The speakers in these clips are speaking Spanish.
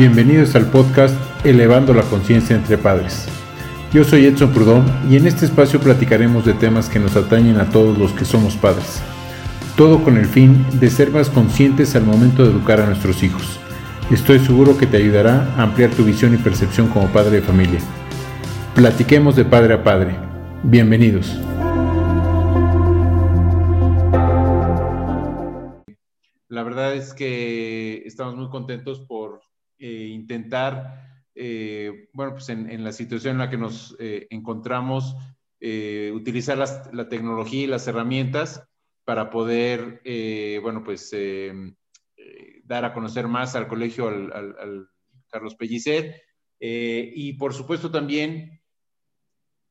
Bienvenidos al podcast Elevando la Conciencia entre Padres. Yo soy Edson Prudón y en este espacio platicaremos de temas que nos atañen a todos los que somos padres. Todo con el fin de ser más conscientes al momento de educar a nuestros hijos. Estoy seguro que te ayudará a ampliar tu visión y percepción como padre de familia. Platiquemos de padre a padre. Bienvenidos. La verdad es que estamos muy contentos por eh, intentar, eh, bueno, pues en, la situación en la que nos eh, encontramos, utilizar la tecnología y las herramientas para poder, bueno, pues dar a conocer más al colegio, al, Carlos Pellicer, y por supuesto también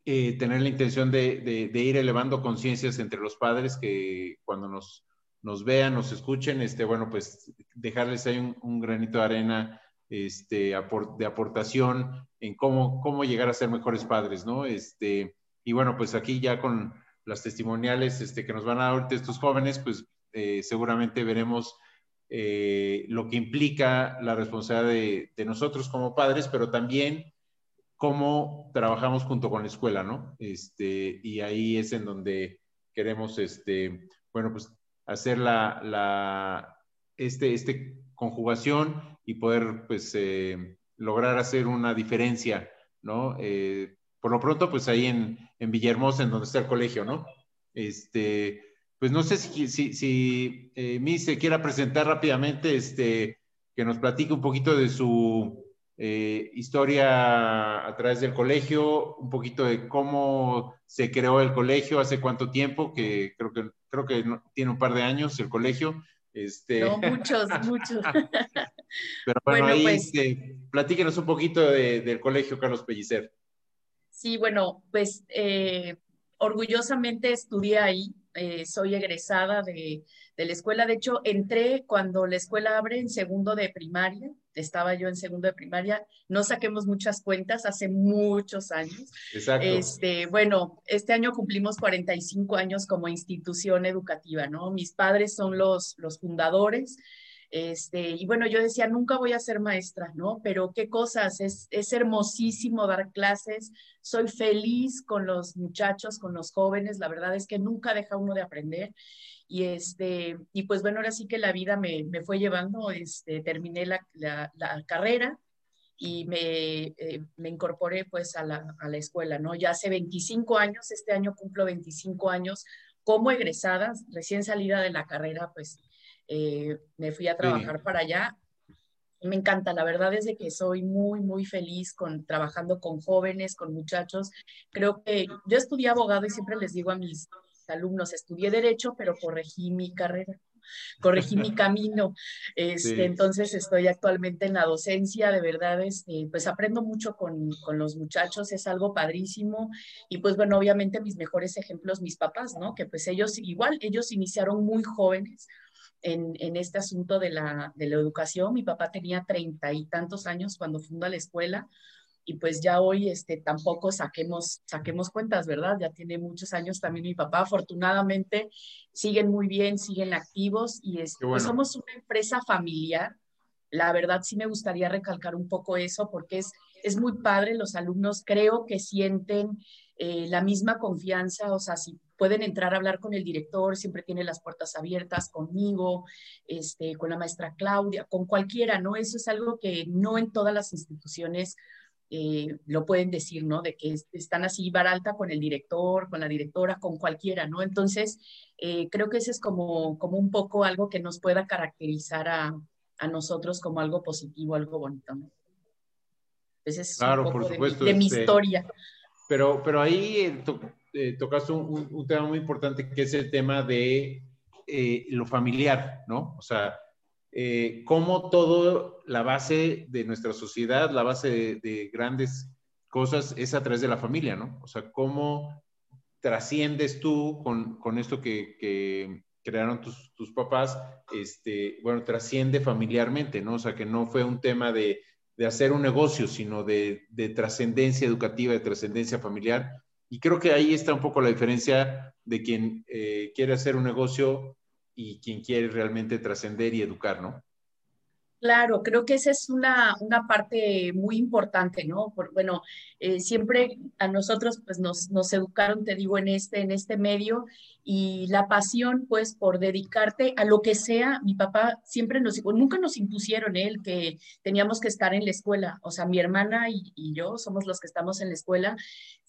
tener la intención de, ir elevando conciencias entre los padres que cuando nos, nos vean, nos escuchen, este, bueno, pues dejarles ahí un granito de arena este, de aportación en cómo, cómo llegar a ser mejores padres, ¿no? Este, y bueno, pues aquí ya con las testimoniales este, que nos van a dar estos jóvenes, pues eh, seguramente veremos eh, lo que implica la responsabilidad de, de, nosotros como padres, pero también cómo trabajamos junto con la escuela, ¿no? Este, y ahí es en donde queremos, este, bueno, pues hacer la, la este, este conjugación y poder pues eh, lograr hacer una diferencia, ¿no? Eh, por lo pronto, pues ahí en, en, Villahermosa, en donde está el colegio, ¿no? Este, pues no sé si, si, si eh, se quiera presentar rápidamente, este, que nos platique un poquito de su historia a través del colegio, un poquito de cómo se creó el colegio, hace cuánto tiempo, que creo que, creo que tiene un par de años el colegio, este... No, muchos, muchos. Pero bueno, ahí pues este, platíquenos un poquito del colegio Carlos Pellicer. Sí, bueno, pues eh, orgullosamente estudié ahí, eh, soy egresada de, de, la escuela, de hecho entré cuando la escuela abre en segundo de primaria, estaba yo en segundo de primaria, no saquemos muchas cuentas, hace muchos años. Exacto. Este, bueno, este año cumplimos 45 años como institución educativa, ¿no? Mis padres son los, los fundadores. Este, y bueno, yo decía, nunca voy a ser maestra, ¿no? Pero qué cosas, es, es hermosísimo dar clases, soy feliz con los muchachos, con los jóvenes, la verdad es que nunca deja uno de aprender. Y, este, y pues bueno, ahora sí que la vida me, me fue llevando, este, terminé la, la, carrera y me, eh, me incorporé pues a la, a la, escuela, ¿no? Ya hace 25 años, este año cumplo 25 años como egresada, recién salida de la carrera, pues eh, me fui a trabajar para allá. Me encanta, la verdad es de que soy muy, muy feliz con trabajando con jóvenes, con muchachos. Creo que yo estudié abogado y siempre les digo a mis alumnos, estudié derecho, pero corregí mi carrera, corregí mi camino. Este, Entonces estoy actualmente en la docencia, de verdad, este, pues aprendo mucho con, con, los muchachos, es algo padrísimo. Y pues bueno, obviamente mis mejores ejemplos, mis papás, ¿no? Que pues ellos igual, ellos iniciaron muy jóvenes en, en este asunto de la, de la educación. Mi papá tenía treinta y tantos años cuando funda la escuela y pues ya hoy este, tampoco saquemos, saquemos cuentas, ¿verdad? Ya tiene muchos años también mi papá. Afortunadamente siguen muy bien, siguen activos y es, pues somos una empresa familiar. La verdad sí me gustaría recalcar un poco eso porque es, es muy padre, los alumnos creo que sienten eh, la misma confianza, o sea, si pueden entrar a hablar con el director, siempre tiene las puertas abiertas conmigo, este, con la maestra Claudia, con cualquiera, ¿no? Eso es algo que no en todas las instituciones eh, lo pueden decir, ¿no? De que están así baralta con el director, con la directora, con cualquiera, ¿no? Entonces, eh, creo que ese es como, como un poco algo que nos pueda caracterizar a, a nosotros como algo positivo, algo bonito, ¿no? Ese es claro, un poco por supuesto, de, mi este, historia. Pero, pero ahí eh, tocaste un, tema muy importante que es el tema de eh, lo familiar, ¿no? O sea, eh, cómo todo, la base de nuestra sociedad, la base de, grandes cosas es a través de la familia, ¿no? O sea, cómo trasciendes tú con, con esto que, que crearon tus, tus, papás, este, bueno, trasciende familiarmente, ¿no? O sea, que no fue un tema de, de hacer un negocio, sino de, de trascendencia educativa, de trascendencia familiar, y creo que ahí está un poco la diferencia de quien eh, quiere hacer un negocio y quien quiere realmente trascender y educar, ¿no? Claro, creo que esa es una, una parte muy importante, ¿no? bueno, eh, siempre a nosotros pues nos, nos, educaron, te digo, en este, en este medio y la pasión pues por dedicarte a lo que sea. Mi papá siempre nos dijo, nunca nos impusieron él ¿eh? que teníamos que estar en la escuela, o sea, mi hermana y, y yo somos los que estamos en la escuela,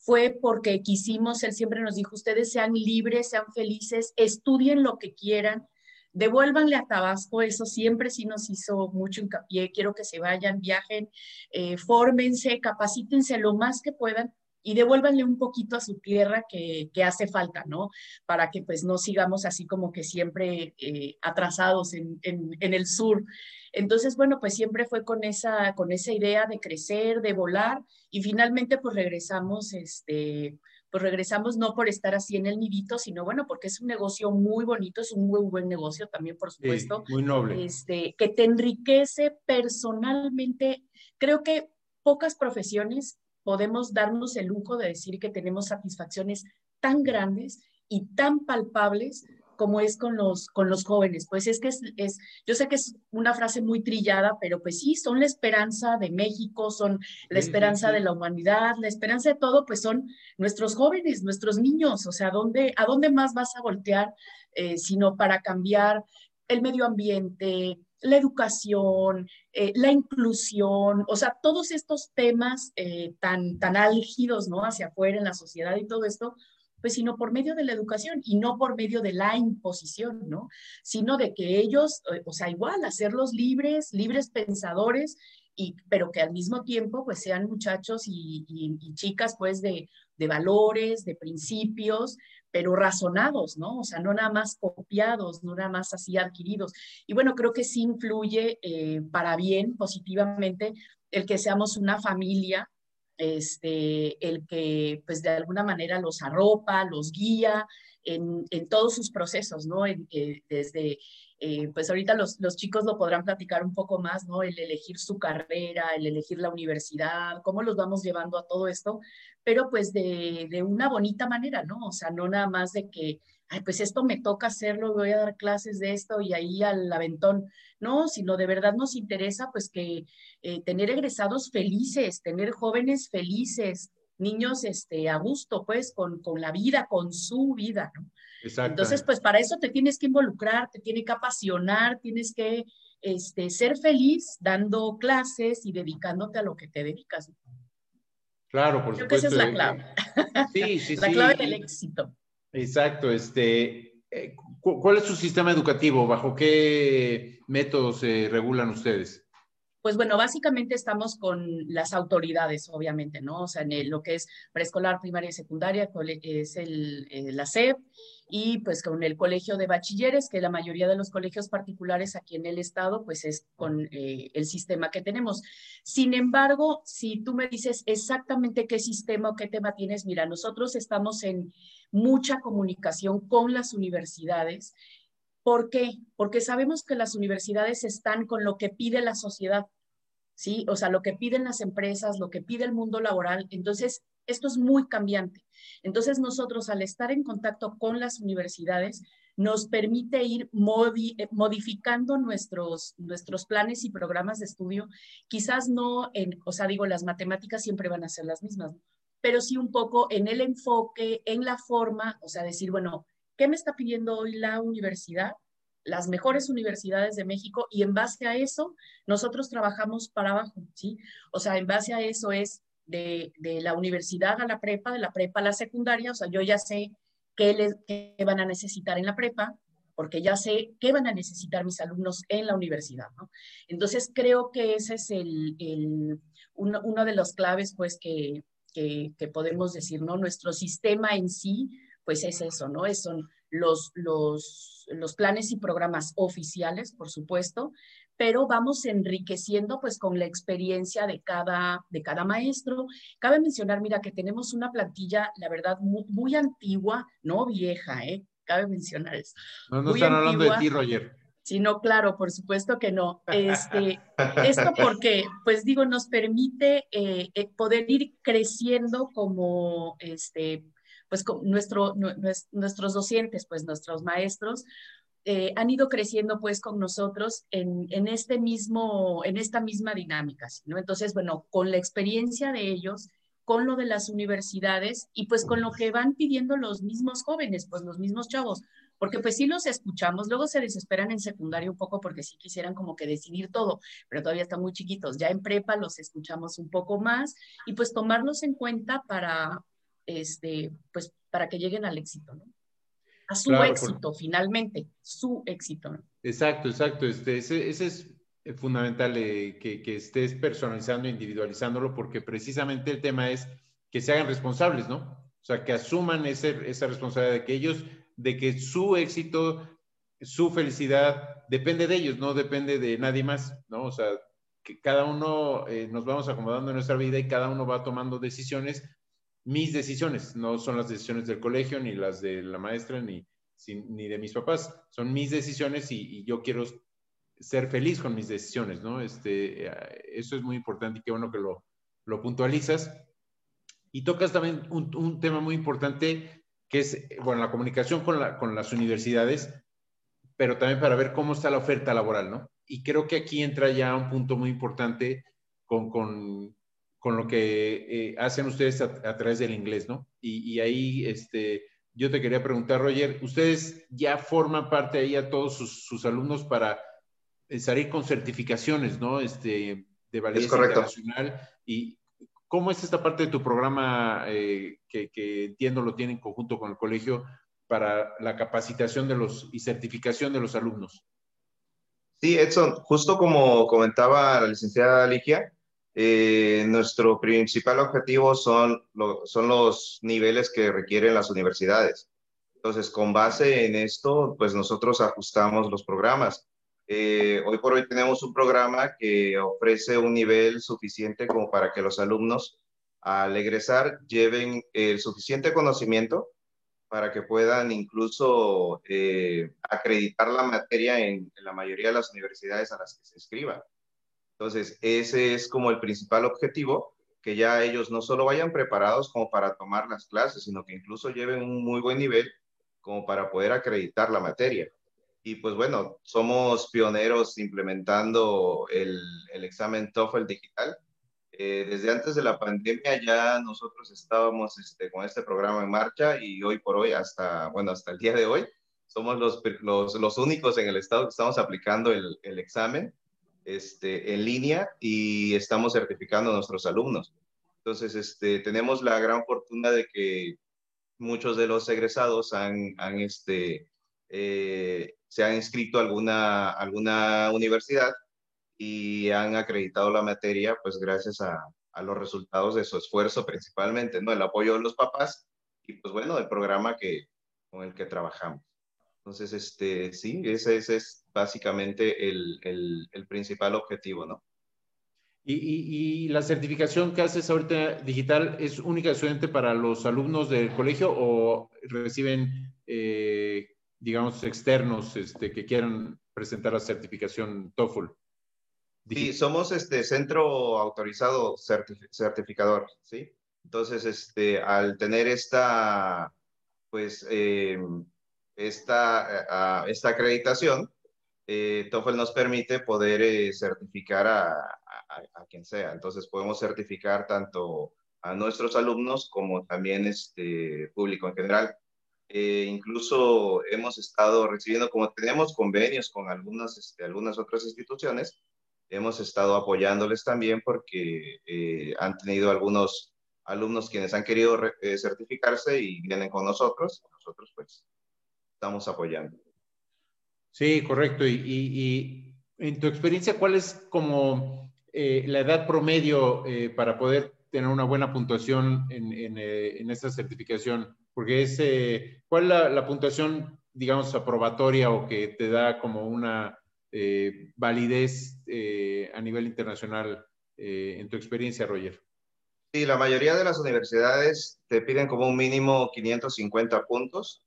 fue porque quisimos, él siempre nos dijo, ustedes sean libres, sean felices, estudien lo que quieran devuélvanle a Tabasco, eso siempre sí nos hizo mucho hincapié, quiero que se vayan, viajen, eh, fórmense, capacítense lo más que puedan y devuélvanle un poquito a su tierra que, hace falta, ¿no? Para que pues no sigamos así como que siempre eh, atrasados en, en, el sur. Entonces, bueno, pues siempre fue con esa, con esa idea de crecer, de volar y finalmente pues regresamos, este, pues regresamos no por estar así en el nidito, sino bueno, porque es un negocio muy bonito, es un muy buen negocio también, por supuesto. muy noble. Este, que te enriquece personalmente. Creo que pocas profesiones podemos darnos el lujo de decir que tenemos satisfacciones tan grandes y tan palpables como es con los, con los jóvenes. Pues es que es, es, yo sé que es una frase muy trillada, pero pues sí, son la esperanza de México, son la esperanza de la humanidad, la esperanza de todo, pues son nuestros jóvenes, nuestros niños. O sea, ¿dónde, ¿a dónde más vas a voltear eh, sino para cambiar el medio ambiente, la educación, eh, la inclusión, o sea, todos estos temas eh, tan, tan álgidos, ¿no? Hacia afuera en la sociedad y todo esto, pues sino por medio de la educación y no por medio de la imposición, ¿no? Sino de que ellos, eh, o sea, igual, hacerlos libres, libres pensadores, y, pero que al mismo tiempo, pues sean muchachos y, chicas, pues, de, valores, de principios, pero razonados, ¿no? O sea, no nada más copiados, no nada más así adquiridos. Y bueno, creo que sí influye eh, para bien, positivamente, el que seamos una familia este, el que pues de alguna manera los arropa, los guía en, todos sus procesos, ¿no? Eh, desde, eh, pues ahorita los, los, chicos lo podrán platicar un poco más, ¿no? El elegir su carrera, el elegir la universidad, cómo los vamos llevando a todo esto, pero pues de, de una bonita manera, ¿no? O sea, no nada más de que ay, pues esto me toca hacerlo, voy a dar clases de esto y ahí al aventón. No, sino de verdad nos interesa pues que eh, tener egresados felices, tener jóvenes felices, niños este, a gusto, pues, con, con la vida, con su vida, ¿no? Exacto. Entonces, pues para eso te tienes que involucrar, te tiene que apasionar, tienes que este, ser feliz dando clases y dedicándote a lo que te dedicas. Claro, por supuesto. Creo que esa es la eh, clave. Sí, sí, la clave del éxito. Exacto. Este, eh, ¿Cuál es su sistema educativo? ¿Bajo qué métodos se regulan ustedes? Pues bueno, básicamente estamos con las autoridades, obviamente, ¿no? O sea, en lo que es preescolar, primaria y secundaria, es el, eh, la SEP, y pues con el colegio de bachilleres, que la mayoría de los colegios particulares aquí en el estado, pues es con eh, el sistema que tenemos. Sin embargo, si tú me dices exactamente qué sistema o qué tema tienes, mira, nosotros estamos en mucha comunicación con las universidades ¿Por qué? Porque sabemos que las universidades están con lo que pide la sociedad, ¿sí? O sea, lo que piden las empresas, lo que pide el mundo laboral. Entonces, esto es muy cambiante. Entonces, nosotros al estar en contacto con las universidades, nos permite ir eh, modificando nuestros, nuestros planes y programas de estudio. Quizás no, en, o sea, digo, las matemáticas siempre van a ser las mismas, pero sí un poco en el enfoque, en la forma, o sea, decir, bueno, ¿Qué me está pidiendo hoy la universidad? Las mejores universidades de México y en base a eso nosotros trabajamos para abajo, ¿sí? O sea, en base a eso es de, la universidad a la prepa, de la prepa a la secundaria, o sea, yo ya sé qué, les, van a necesitar en la prepa, porque ya sé qué van a necesitar mis alumnos en la universidad, ¿no? Entonces, creo que ese es el, el uno, de los claves, pues, que, que, podemos decir, ¿no? Nuestro sistema en sí pues es eso, ¿no? Es, son los, los, los planes y programas oficiales, por supuesto, pero vamos enriqueciendo pues con la experiencia de cada, de cada maestro. Cabe mencionar, mira, que tenemos una plantilla, la verdad, muy, antigua, no vieja, ¿eh? Cabe mencionar eso. No, no están hablando de ti, Roger. Sí, no, claro, por supuesto que no. Este, esto porque, pues digo, nos permite eh, eh, poder ir creciendo como, este, pues nuestro, nuestros docentes, pues nuestros maestros, eh, han ido creciendo pues con nosotros en, en, este mismo, en esta misma dinámica, ¿no? Entonces, bueno, con la experiencia de ellos, con lo de las universidades y pues con lo que van pidiendo los mismos jóvenes, pues los mismos chavos, porque pues sí los escuchamos, luego se desesperan en secundaria un poco porque sí quisieran como que decidir todo, pero todavía están muy chiquitos, ya en prepa los escuchamos un poco más y pues tomarlos en cuenta para, este, pues para que lleguen al éxito, ¿no? a su éxito finalmente, su éxito. Exacto, exacto. Este, ese, es fundamental eh, que, que, estés personalizando, individualizándolo, porque precisamente el tema es que se hagan responsables, ¿no? O sea, que asuman ese, esa responsabilidad de que ellos, de que su éxito, su felicidad depende de ellos, no depende de nadie más, ¿no? O sea, que cada uno eh, nos vamos acomodando en nuestra vida y cada uno va tomando decisiones mis decisiones, no son las decisiones del colegio, ni las de la maestra, ni, ni de mis papás, son mis decisiones y, yo quiero ser feliz con mis decisiones, ¿no? Este, eso es muy importante y qué bueno que lo, lo puntualizas. Y tocas también un, un, tema muy importante que es, bueno, la comunicación con, la, con las universidades, pero también para ver cómo está la oferta laboral, ¿no? Y creo que aquí entra ya un punto muy importante con, con con lo que eh, hacen ustedes a, través del inglés, ¿no? Y, ahí, este, yo te quería preguntar, Roger, ¿ustedes ya forman parte ahí a todos sus, alumnos para eh, salir con certificaciones, ¿no? Este, de validez internacional. ¿Y cómo es esta parte de tu programa eh, que, que, entiendo lo tienen en conjunto con el colegio para la capacitación de los y certificación de los alumnos? Sí, Edson, justo como comentaba la licenciada Ligia, eh, nuestro principal objetivo son, son los niveles que requieren las universidades. Entonces, con base en esto, pues nosotros ajustamos los programas. Eh, hoy por hoy tenemos un programa que ofrece un nivel suficiente como para que los alumnos al egresar lleven el suficiente conocimiento para que puedan incluso eh, acreditar la materia en, en, la mayoría de las universidades a las que se inscriban. Entonces, ese es como el principal objetivo, que ya ellos no solo vayan preparados como para tomar las clases, sino que incluso lleven un muy buen nivel como para poder acreditar la materia. Y pues bueno, somos pioneros implementando el, examen TOEFL digital. Eh, desde antes de la pandemia ya nosotros estábamos este, con este programa en marcha y hoy por hoy, hasta, bueno, hasta el día de hoy, somos los, los, únicos en el estado que estamos aplicando el examen este, en línea y estamos certificando a nuestros alumnos. Entonces, este, tenemos la gran fortuna de que muchos de los egresados han, han este, eh, se han inscrito a alguna, alguna universidad y han acreditado la materia, pues gracias a, a, los resultados de su esfuerzo principalmente, ¿no? El apoyo de los papás y pues bueno, el programa que, con el que trabajamos. Entonces, este, sí, ese, es básicamente el, el, principal objetivo, ¿no? ¿Y, y, la certificación que haces ahorita digital es única estudiante para los alumnos del colegio o reciben, eh, digamos, externos este, que quieran presentar la certificación TOEFL? Sí, somos este centro autorizado certificador, ¿sí? Entonces, este, al tener esta, pues, eh, esta, esta acreditación, eh, TOEFL nos permite poder eh, certificar a, a, quien sea. Entonces podemos certificar tanto a nuestros alumnos como también este público en general. Eh, incluso hemos estado recibiendo, como tenemos convenios con algunas, este, algunas otras instituciones, hemos estado apoyándoles también porque eh, han tenido algunos alumnos quienes han querido certificarse y vienen con nosotros. Nosotros pues estamos apoyando. Sí, correcto. Y, en tu experiencia, ¿cuál es como eh, la edad promedio eh, para poder tener una buena puntuación en, en, eh, esta certificación? Porque es, ¿cuál es la, puntuación, digamos, aprobatoria o que te da como una validez a nivel internacional en tu experiencia, Roger? Sí, la mayoría de las universidades te piden como un mínimo 550 puntos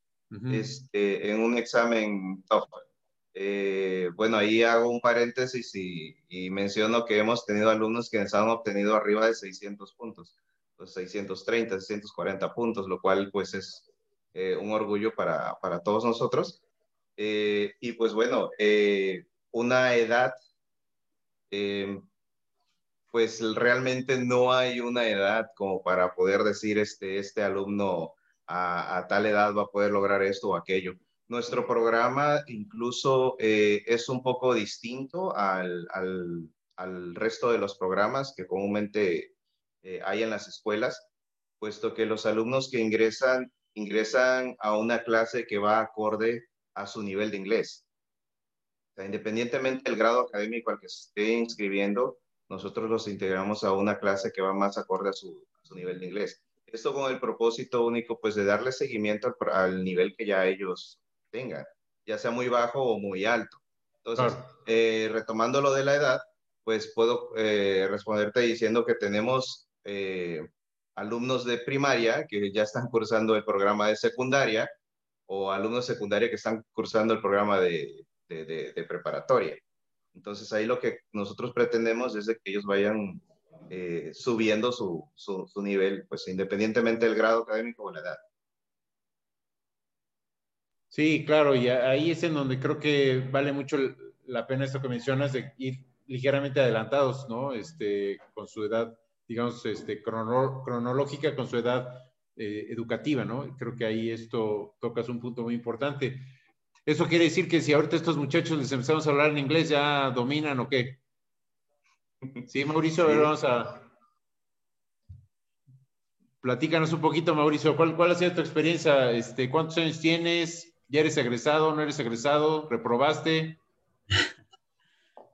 este, en un examen TOEFL. Eh, bueno, ahí hago un paréntesis y, menciono que hemos tenido alumnos que han obtenido arriba de 600 puntos, los 630, 640 puntos, lo cual pues es eh, un orgullo para, para, todos nosotros. Eh, y pues bueno, eh, una edad, pues realmente no hay una edad como para poder decir este, este alumno a, tal edad va a poder lograr esto o aquello. Nuestro programa incluso es un poco distinto al, al, al, resto de los programas que comúnmente hay en las escuelas, puesto que los alumnos que ingresan ingresan a una clase que va acorde a su nivel de inglés. independientemente del grado académico al que se esté inscribiendo, nosotros los integramos a una clase que va más acorde a su, nivel de inglés. Esto con el propósito único, pues, de darle seguimiento al, nivel que ya ellos tengan, ya sea muy bajo o muy alto. Entonces, eh, retomando lo de la edad, pues puedo eh, responderte diciendo que tenemos eh, alumnos de primaria que ya están cursando el programa de secundaria o alumnos de secundaria que están cursando el programa de, de, preparatoria. Entonces ahí lo que nosotros pretendemos es de que ellos vayan subiendo su, su, nivel, pues independientemente del grado académico o la edad. Sí, claro, y ahí es en donde creo que vale mucho la pena esto que mencionas de ir ligeramente adelantados, ¿no? Este, con su edad digamos, este, cronológica con su edad eh, educativa, ¿no? Creo que ahí esto tocas un punto muy importante. ¿Eso quiere decir que si ahorita estos muchachos les empezamos a hablar en inglés, ya dominan o qué? Sí, Mauricio, a ver, vamos a... Platícanos un poquito, Mauricio, ¿cuál, cuál ha sido tu experiencia? Este, ¿Cuántos años tienes? ¿Ya eres egresado? ¿No eres egresado? ¿Reprobaste?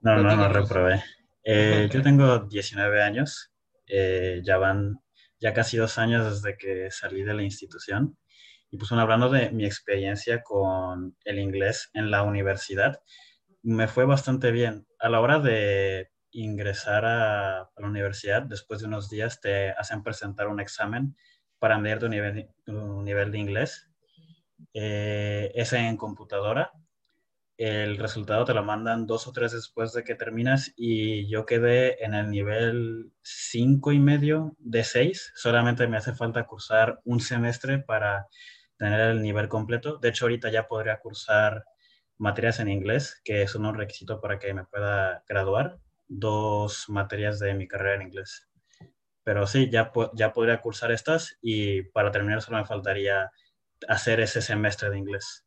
No, no, no reprobé. Eh, yo tengo 19 años. Eh, ya van ya casi dos años desde que salí de la institución. Y pues bueno, hablando de mi experiencia con el inglés en la universidad, me fue bastante bien. A la hora de ingresar a, la universidad, después de unos días te hacen presentar un examen para medir tu nivel, tu nivel de inglés. Eh, es en computadora el resultado te lo mandan dos o tres después de que terminas y yo quedé en el nivel cinco y medio de seis. Solamente me hace falta cursar un semestre para tener el nivel completo. De hecho, ahorita ya podría cursar materias en inglés, que es un requisito para que me pueda graduar. Dos materias de mi carrera en inglés. Pero sí, ya, ya podría cursar estas y para terminar solo me faltaría hacer ese semestre de inglés.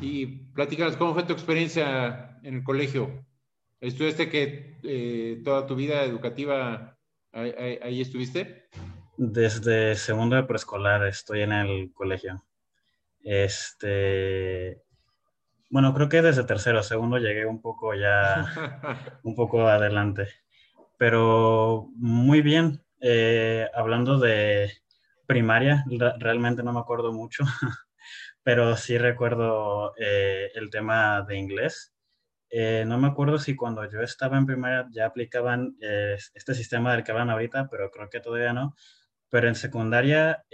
Y platícanos, ¿cómo fue tu experiencia en el colegio? ¿Estudiaste que eh, toda tu vida educativa ahí, estuviste? Desde segundo de preescolar estoy en el colegio. Este, bueno, creo que desde tercero, segundo llegué un poco ya, un poco adelante. Pero muy bien. Eh, hablando de primaria, realmente no me acuerdo mucho. pero sí recuerdo eh, el tema de inglés. Eh, no me acuerdo si cuando yo estaba en primaria ya aplicaban eh, este sistema del que hablan ahorita, pero creo que todavía no. Pero en secundaria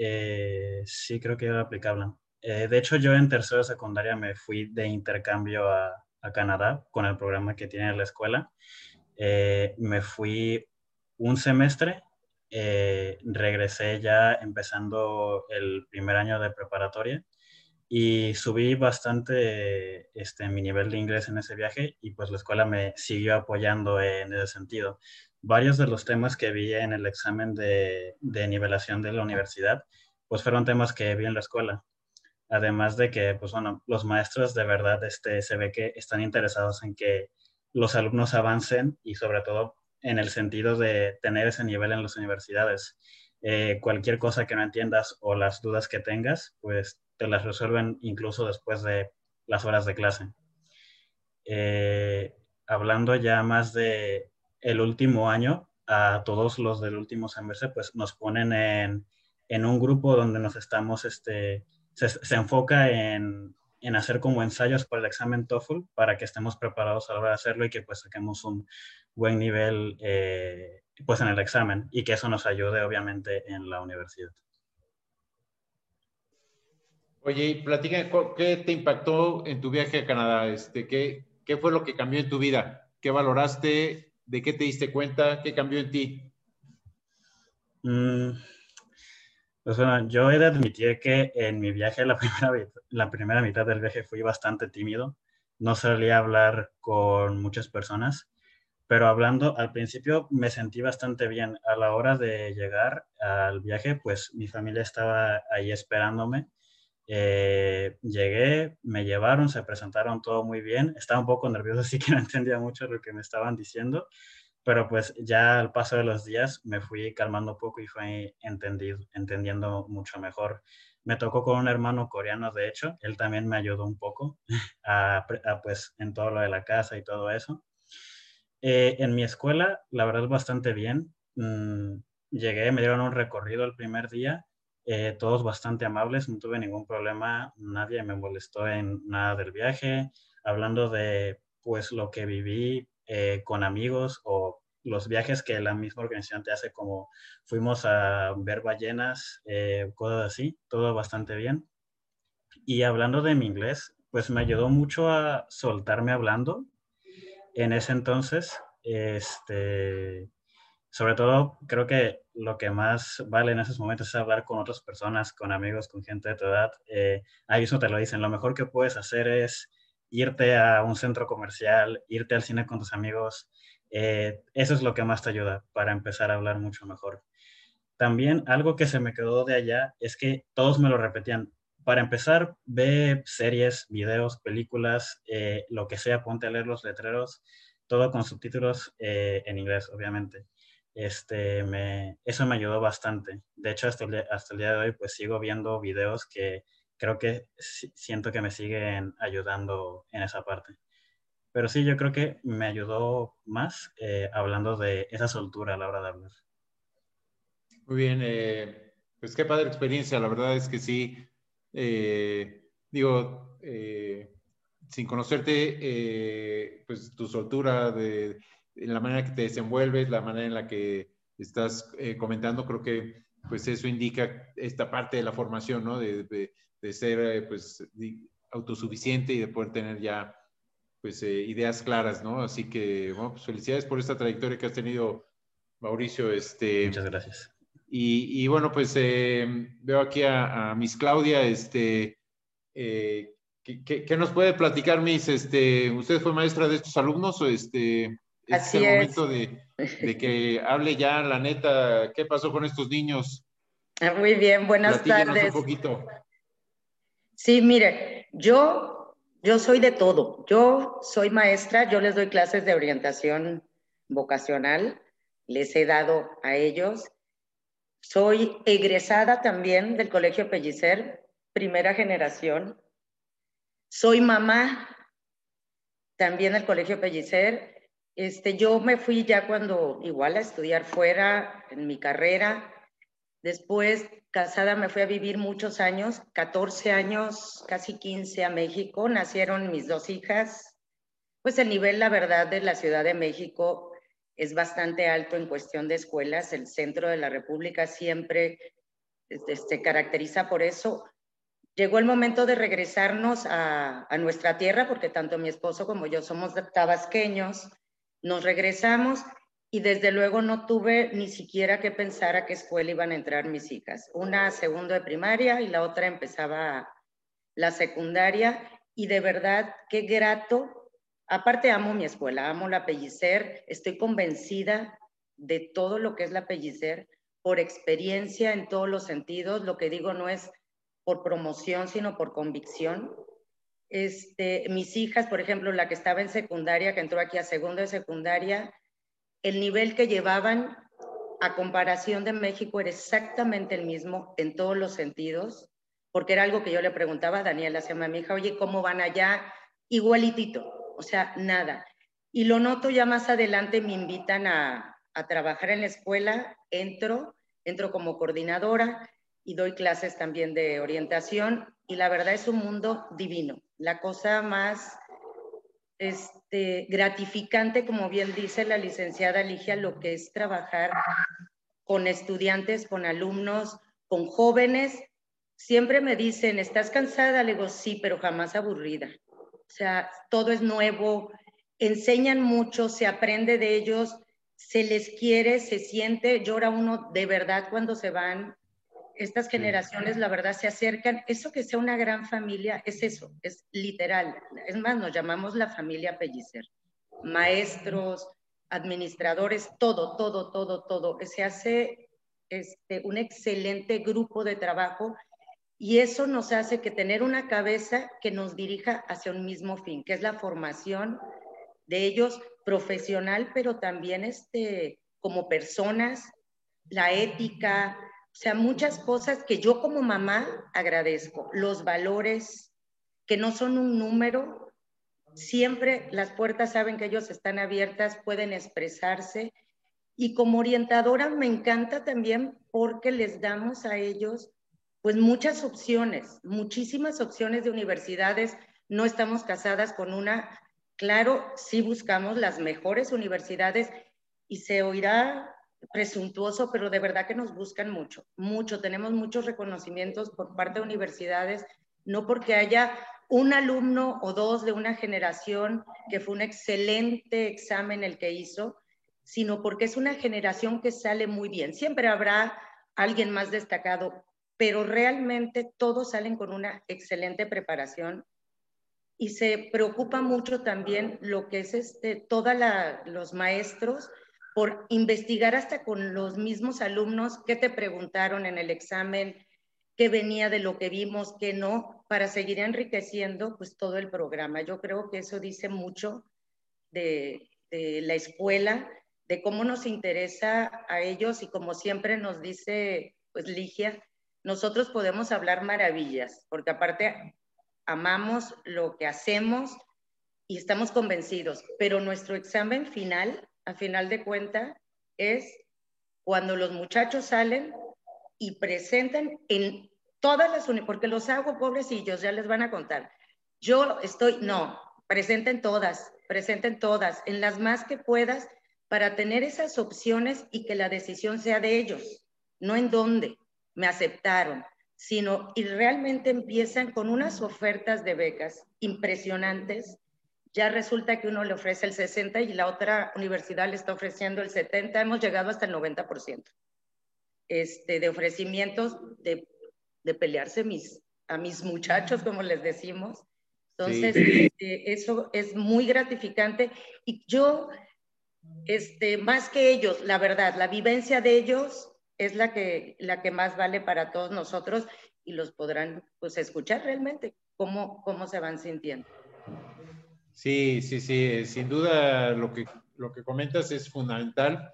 sí creo que era aplicable. de hecho, yo en tercero de secundaria me fui de intercambio a Canadá con el programa que tiene la escuela. me fui un semestre, regresé ya empezando el primer año de preparatoria y subí bastante este, mi nivel de inglés en ese viaje y pues la escuela me siguió apoyando en ese sentido. Varios de los temas que vi en el examen de, de nivelación de la universidad, pues fueron temas que vi en la escuela. Además de que, pues bueno, los maestros de verdad este, se ve que están interesados en que los alumnos avancen y sobre todo en el sentido de tener ese nivel en las universidades. Eh, cualquier cosa que no entiendas o las dudas que tengas, pues te las resuelven incluso después de las horas de clase. Eh, hablando ya más de el último año, a todos los del último semestre, pues nos ponen en, en un grupo donde nos estamos, este, se, se enfoca en, en, hacer como ensayos para el examen TOEFL para que estemos preparados a la hora de hacerlo y que pues saquemos un buen nivel eh, pues en el examen y que eso nos ayude obviamente en la universidad. Oye, y platica, ¿qué te impactó en tu viaje a Canadá? Este, ¿qué, ¿Qué fue lo que cambió en tu vida? ¿Qué valoraste? ¿De qué te diste cuenta? ¿Qué cambió en ti? Mm, Pues bueno, yo he de admitir que en mi viaje, la primera, la primera mitad del viaje fui bastante tímido. No solía hablar con muchas personas, pero hablando al principio me sentí bastante bien. A la hora de llegar al viaje, pues mi familia estaba ahí esperándome. Eh, llegué, me llevaron, se presentaron todo muy bien. Estaba un poco nervioso, así que no entendía mucho lo que me estaban diciendo, pero pues ya al paso de los días me fui calmando un poco y fui entendiendo mucho mejor. Me tocó con un hermano coreano, de hecho, él también me ayudó un poco pues en todo lo de la casa y todo eso. Eh, en mi escuela, la verdad, bastante bien. Mm, llegué, me dieron un recorrido el primer día, eh, todos bastante amables, no tuve ningún problema, nadie me molestó en nada del viaje, hablando de pues lo que viví eh, con amigos o los viajes que la misma organización te hace, como fuimos a ver ballenas, eh, cosas así, todo bastante bien. Y hablando de mi inglés, pues me ayudó mucho a soltarme hablando. En ese entonces, este, sobre todo, creo que lo que más vale en esos momentos es hablar con otras personas, con amigos, con gente de tu edad. Eh, ahí eso te lo dicen. Lo mejor que puedes hacer es irte a un centro comercial, irte al cine con tus amigos, eh, eso es lo que más te ayuda para empezar a hablar mucho mejor. También algo que se me quedó de allá es que todos me lo repetían. Para empezar, ve series, videos, películas, eh, lo que sea, ponte a leer los letreros, todo con subtítulos eh, en inglés, obviamente. Este, eso me ayudó bastante. De hecho, hasta el, hasta el día de hoy, pues sigo viendo videos que creo que siento que me siguen ayudando en esa parte. Pero sí, yo creo que me ayudó más eh, hablando de esa soltura a la hora de hablar. Muy bien, eh, pues qué padre experiencia, la verdad es que sí, eh, digo, sin conocerte, pues tu soltura, de, la manera que te desenvuelves, la manera en la que estás comentando, creo que pues eso indica esta parte de la formación, ¿no? De, de ser pues autosuficiente y de poder tener ya pues, eh, ideas claras, ¿no? Así que, bueno, pues felicidades por esta trayectoria que has tenido, Mauricio. Este, Muchas gracias. Y, bueno, pues eh, veo aquí a, Miss Claudia, este, eh, ¿qué, nos puede platicar, Miss? Este, ¿Usted fue maestra de estos alumnos o este, es el momento de, de, que hable ya la neta, qué pasó con estos niños? Muy bien, buenas tardes. un poquito. Sí, mire, yo yo soy de todo. Yo soy maestra, yo les doy clases de orientación vocacional, les he dado a ellos. Soy egresada también del Colegio Pellicer, primera generación. Soy mamá también del Colegio Pellicer. Este, yo me fui ya cuando igual a estudiar fuera en mi carrera. Después casada me fui a vivir muchos años, 14 años, casi 15 a México. Nacieron mis dos hijas. Pues el nivel, la verdad, de la Ciudad de México es bastante alto en cuestión de escuelas. El centro de la República siempre este, se caracteriza por eso. Llegó el momento de regresarnos a nuestra tierra, porque tanto mi esposo como yo somos tabasqueños. Nos regresamos y desde luego no tuve ni siquiera que pensar a qué escuela iban a entrar mis hijas. Una segundo de primaria y la otra empezaba la secundaria y de verdad qué grato. Aparte amo mi escuela, amo la Pellicer, estoy convencida de todo lo que es la Pellicer por experiencia en todos los sentidos. Lo que digo no es por promoción, sino por convicción. Este, mis hijas, por ejemplo, la que estaba en secundaria, que entró aquí a segundo de secundaria, el nivel que llevaban a comparación de México era exactamente el mismo en todos los sentidos, porque era algo que yo le preguntaba a Daniela, se llama mi hija, oye, ¿cómo van allá? Igualitito, o sea, nada. Y lo noto ya más adelante, me invitan a, a trabajar en la escuela, entro, entro como coordinadora y doy clases también de orientación y la verdad es un mundo divino, la cosa más este, gratificante, como bien dice la licenciada Ligia, lo que es trabajar con estudiantes, con alumnos, con jóvenes. Siempre me dicen, ¿estás cansada? Le digo, sí, pero jamás aburrida. O sea, todo es nuevo, enseñan mucho, se aprende de ellos, se les quiere, se siente, llora uno de verdad cuando se van. Estas generaciones, la verdad, se acercan. Eso que sea una gran familia, es eso, es literal. Es más, nos llamamos la familia Pellicer. Maestros, administradores, todo, todo, todo, todo. Se hace este, un excelente grupo de trabajo y eso nos hace que tener una cabeza que nos dirija hacia un mismo fin, que es la formación de ellos profesional, pero también este, como personas, la ética, o sea, muchas cosas que yo como mamá agradezco, los valores que no son un número, siempre las puertas saben que ellos están abiertas, pueden expresarse. Y como orientadora me encanta también porque les damos a ellos pues muchas opciones, muchísimas opciones de universidades. No estamos casadas con una, claro, sí buscamos las mejores universidades y se oirá presuntuoso, pero de verdad que nos buscan mucho, mucho. Tenemos muchos reconocimientos por parte de universidades, no porque haya un alumno o dos de una generación que fue un excelente examen el que hizo, sino porque es una generación que sale muy bien. Siempre habrá alguien más destacado, pero realmente todos salen con una excelente preparación y se preocupa mucho también lo que es este, todos los maestros por investigar hasta con los mismos alumnos qué te preguntaron en el examen, qué venía de lo que vimos, qué no, para seguir enriqueciendo pues todo el programa. Yo creo que eso dice mucho de, la escuela, de cómo nos interesa a ellos y como siempre nos dice pues Ligia, nosotros podemos hablar maravillas, porque aparte amamos lo que hacemos y estamos convencidos, pero nuestro examen final, a final de cuenta, es cuando los muchachos salen y presentan en todas las unidades, porque los hago pobrecillos, ya les van a contar. Yo estoy, no, presenten todas, presenten todas, en las más que puedas, para tener esas opciones y que la decisión sea de ellos, no en dónde me aceptaron, sino y realmente empiezan con unas ofertas de becas impresionantes. Ya resulta que uno le ofrece el 60 y la otra universidad le está ofreciendo el 70, hemos llegado hasta el 90% este, de ofrecimientos de, de pelearse mis, a mis muchachos, como les decimos. Entonces, este, eso es muy gratificante. Y yo, este, más que ellos, la verdad, la vivencia de ellos es la que, la que más vale para todos nosotros y los podrán pues, escuchar realmente cómo, cómo se van sintiendo. Sí, sí, sí, sin duda lo que, lo que comentas es fundamental,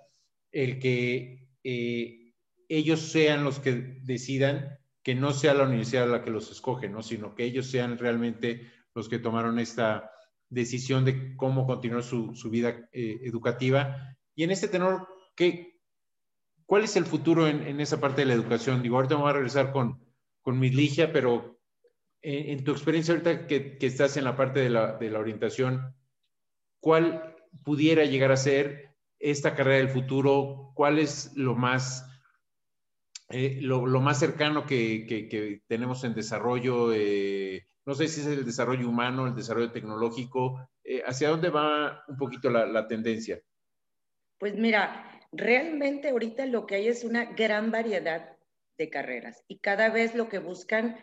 el que eh, ellos sean los que decidan, que no sea la universidad la que los escoge, ¿no? sino que ellos sean realmente los que tomaron esta decisión de cómo continuar su, vida eh, educativa. Y en este tenor, ¿qué, ¿cuál es el futuro en, esa parte de la educación? Digo, ahorita me a regresar con, con mi pero en, tu experiencia ahorita que, que, estás en la parte de la, de la orientación, ¿cuál pudiera llegar a ser esta carrera del futuro? ¿Cuál es lo más eh, lo, más cercano que, tenemos en desarrollo, eh, no sé si es el desarrollo humano, el desarrollo tecnológico, eh, ¿hacia dónde va un poquito la, tendencia? Pues mira, realmente ahorita lo que hay es una gran variedad de carreras y cada vez lo que buscan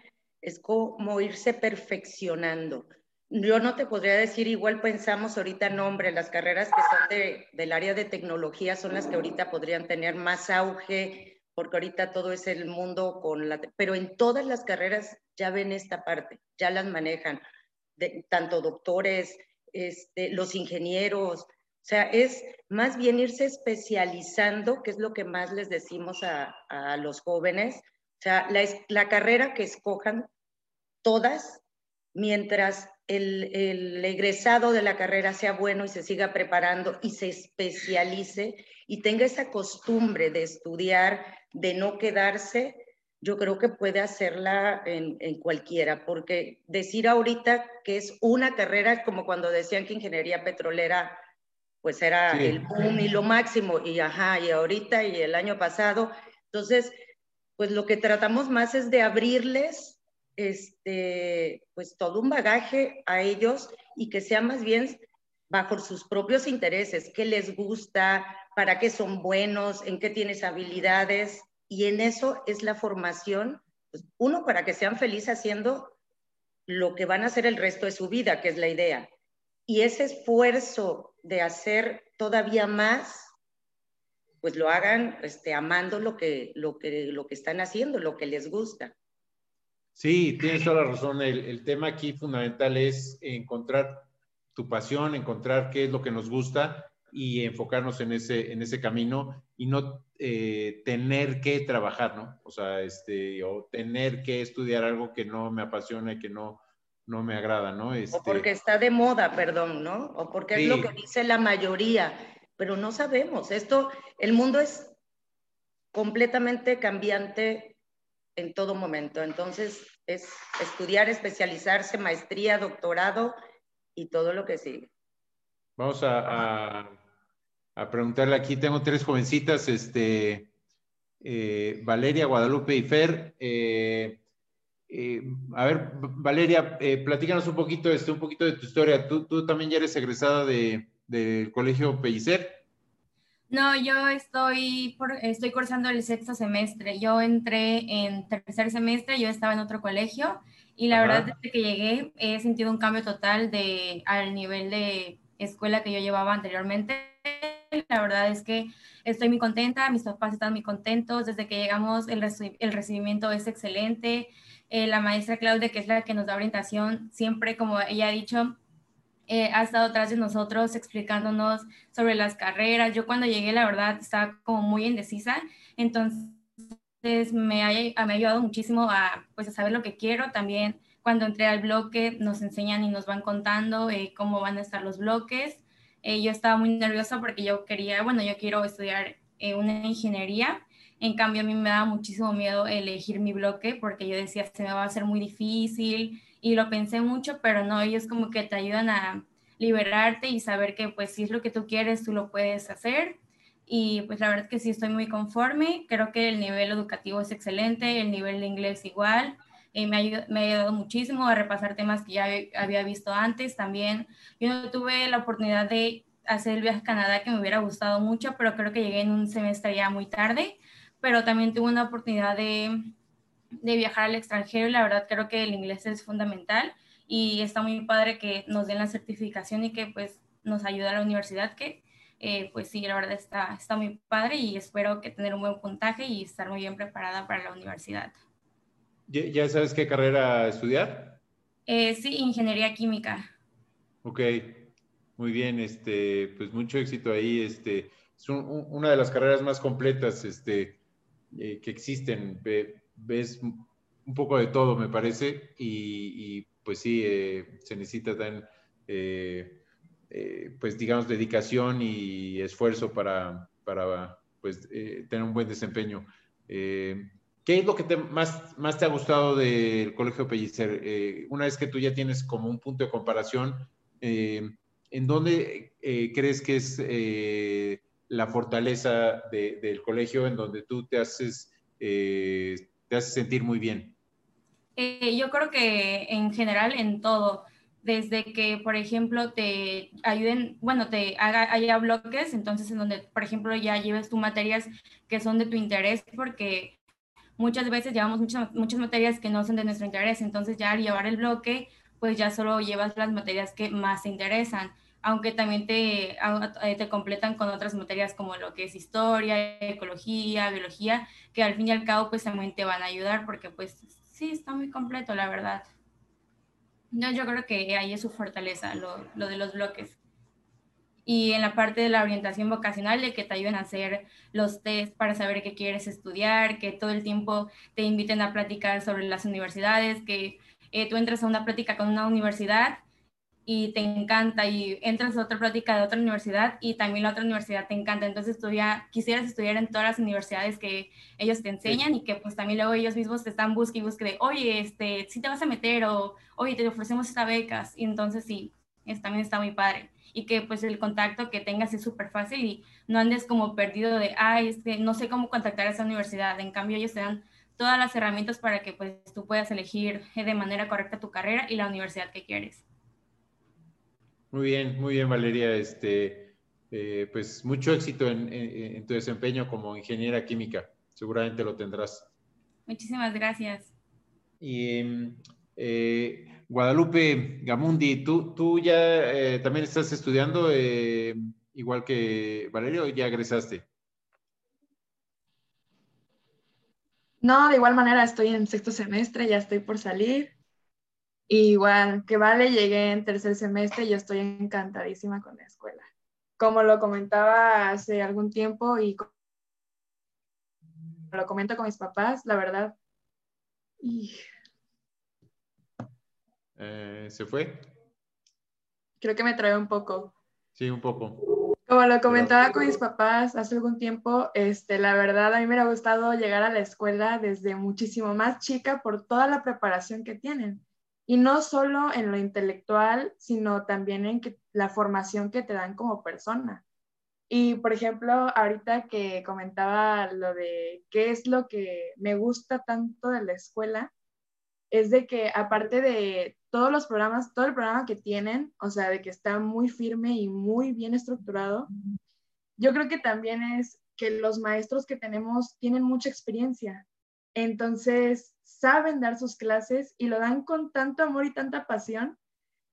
es como irse perfeccionando. Yo no te podría decir, igual pensamos ahorita nombre, las carreras que son del área de tecnología son las que ahorita podrían tener más auge, porque ahorita todo es el mundo con la... Pero en todas las carreras ya ven esta parte, ya las manejan, tanto doctores, este, los ingenieros, o sea, es más bien irse especializando, que es lo que más les decimos a, a los jóvenes. O sea, la, la, carrera que escojan todas, mientras el, el, egresado de la carrera sea bueno y se siga preparando y se especialice y tenga esa costumbre de estudiar, de no quedarse, yo creo que puede hacerla en, cualquiera, porque decir ahorita que es una carrera como cuando decían que ingeniería petrolera pues era el boom y lo máximo, y ajá, y ahorita y el año pasado, entonces, pues lo que tratamos más es de abrirles este, pues todo un bagaje a ellos y que sea más bien bajo sus propios intereses, qué les gusta, para qué son buenos, en qué tienes habilidades, Y en eso es la formación, pues, uno, para que sean felices haciendo lo que van a hacer el resto de su vida, que es la idea. Y ese esfuerzo de hacer todavía más, pues lo hagan este, amando lo que, lo, que, lo que están haciendo, lo que les gusta. Sí, tienes toda la razón. El, el, tema aquí fundamental es encontrar tu pasión, encontrar qué es lo que nos gusta y enfocarnos en ese, en ese camino y no eh, tener que trabajar, ¿no? O sea, este, o tener que estudiar algo que no me apasiona y que no, no me agrada, ¿no? Este... O porque está de moda, perdón, ¿no? O porque sí. es lo que dice la mayoría, pero no sabemos. Esto, el mundo es completamente cambiante en todo momento. Entonces, es estudiar, especializarse, maestría, doctorado y todo lo que sigue. Vamos a, a, preguntarle aquí, tengo tres jovencitas, este, eh, Valeria, Guadalupe y Fer. Eh, eh, a ver, Valeria, eh, platícanos un poquito, este, un poquito de tu historia. ¿Tú, tú también ya eres egresada del de, Colegio Pellicer? No, yo estoy, por, estoy cursando el sexto semestre. Yo entré en tercer semestre, yo estaba en otro colegio y la Ajá. verdad desde que llegué he sentido un cambio total de, al nivel de escuela que yo llevaba anteriormente. La verdad es que estoy muy contenta, mis papás están muy contentos. Desde que llegamos el, reci el recibimiento es excelente. Eh, la maestra Claudia, que es la que nos da orientación, siempre, como ella ha dicho, eh, ha estado atrás de nosotros explicándonos sobre las carreras. Yo cuando llegué, la verdad, estaba como muy indecisa, entonces me ha, me ha ayudado muchísimo a, pues, a saber lo que quiero. También cuando entré al bloque nos enseñan y nos van contando eh, cómo van a estar los bloques. Eh, yo estaba muy nerviosa porque yo quería, bueno, yo quiero estudiar eh, una ingeniería. En cambio, a mí me daba muchísimo miedo elegir mi bloque porque yo decía, se me va a hacer muy difícil, y lo pensé mucho, pero no, ellos como que te ayudan a liberarte y saber que pues si es lo que tú quieres, tú lo puedes hacer. Y pues la verdad que sí estoy muy conforme, creo que el nivel educativo es excelente, el nivel de inglés igual, eh, me, ha, me, ha, ayudado muchísimo a repasar temas que ya había visto antes también. Yo no tuve la oportunidad de hacer el viaje a Canadá que me hubiera gustado mucho, pero creo que llegué en un semestre ya muy tarde, pero también tuve una oportunidad de de viajar al extranjero y la verdad creo que el inglés es fundamental y está muy padre que nos den la certificación y que pues nos ayude a la universidad que eh, pues sí, la verdad está, está muy padre y espero que tener un buen puntaje y estar muy bien preparada para la universidad. ¿Ya sabes qué carrera estudiar? Eh, sí, ingeniería química. Ok, muy bien, este, pues mucho éxito ahí. Este, es un, una de las carreras más completas este, eh, que existen ves un poco de todo, me parece, y, pues sí, eh, se necesita tan, eh, eh, pues digamos, dedicación y esfuerzo para, para pues, eh, tener un buen desempeño. ¿Qué es lo que te, más, más te ha gustado del Colegio Pellicer? una vez que tú ya tienes como un punto de comparación, ¿en dónde crees que es la fortaleza de, del colegio en donde tú te haces te hace sentir muy bien? Eh, yo creo que en general en todo, desde que, por ejemplo, te ayuden, bueno, te haga, haya bloques, entonces en donde, por ejemplo, ya lleves tus materias que son de tu interés, porque muchas veces llevamos muchas, muchas materias que no son de nuestro interés, entonces ya al llevar el bloque, pues ya solo llevas las materias que más te interesan aunque también te, eh, te completan con otras materias como lo que es historia, ecología, biología, que al fin y al cabo pues también te van a ayudar porque pues sí, está muy completo, la verdad. No, yo creo que ahí es su fortaleza, lo, lo de los bloques. Y en la parte de la orientación vocacional, de que te ayuden a hacer los test para saber qué quieres estudiar, que todo el tiempo te inviten a platicar sobre las universidades, que eh, tú entres a una plática con una universidad y te encanta y entras a otra plática de otra universidad y también la otra universidad te encanta. Entonces ya quisieras estudiar en todas las universidades que ellos te enseñan sí. y que pues también luego ellos mismos te están buscando y buscando de, oye, este, si te vas a meter o, oye, te ofrecemos estas becas. Y entonces sí, es, también está muy padre. Y que pues el contacto que tengas es súper fácil y no andes como perdido de, ay, este, no sé cómo contactar a esa universidad. En cambio ellos te dan todas las herramientas para que pues tú puedas elegir de manera correcta tu carrera y la universidad que quieres. Muy bien, muy bien, Valeria. Este, eh, pues mucho éxito en, en, en, tu desempeño como ingeniera química. seguramente lo tendrás. Muchísimas gracias. Y eh, Guadalupe Gamundi, ¿tú, tú ya eh, también estás estudiando eh, igual que Valerio o ya egresaste? No, de igual manera estoy en sexto semestre, ya estoy por salir. Igual que Vale, llegué en tercer semestre y yo estoy encantadísima con la escuela. Como lo comentaba hace algún tiempo y lo comento con mis papás, la verdad. Eh, ¿Se fue? Creo que me trae un poco. Sí, un poco. Como lo comentaba con mis papás hace algún tiempo, este, la verdad a mí me ha gustado llegar a la escuela desde muchísimo más chica por toda la preparación que tienen. Y no solo en lo intelectual, sino también en la formación que te dan como persona. Y, por ejemplo, ahorita que comentaba lo de qué es lo que me gusta tanto de la escuela, es de que aparte de todos los programas, todo el programa que tienen, o sea, de que está muy firme y muy bien estructurado, yo creo que también es que los maestros que tenemos tienen mucha experiencia. Entonces, saben dar sus clases y lo dan con tanto amor y tanta pasión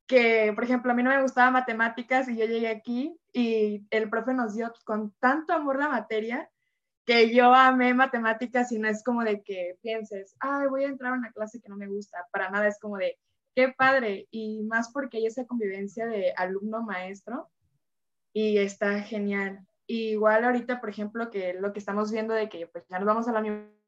que, por ejemplo, a mí no me gustaba matemáticas y yo llegué aquí y el profe nos dio con tanto amor la materia que yo amé matemáticas y no es como de que pienses, ay, voy a entrar a una clase que no me gusta, para nada, es como de, qué padre, y más porque hay esa convivencia de alumno-maestro y está genial. igual ahorita, por ejemplo, que lo que estamos viendo de que pues ya nos vamos a la universidad,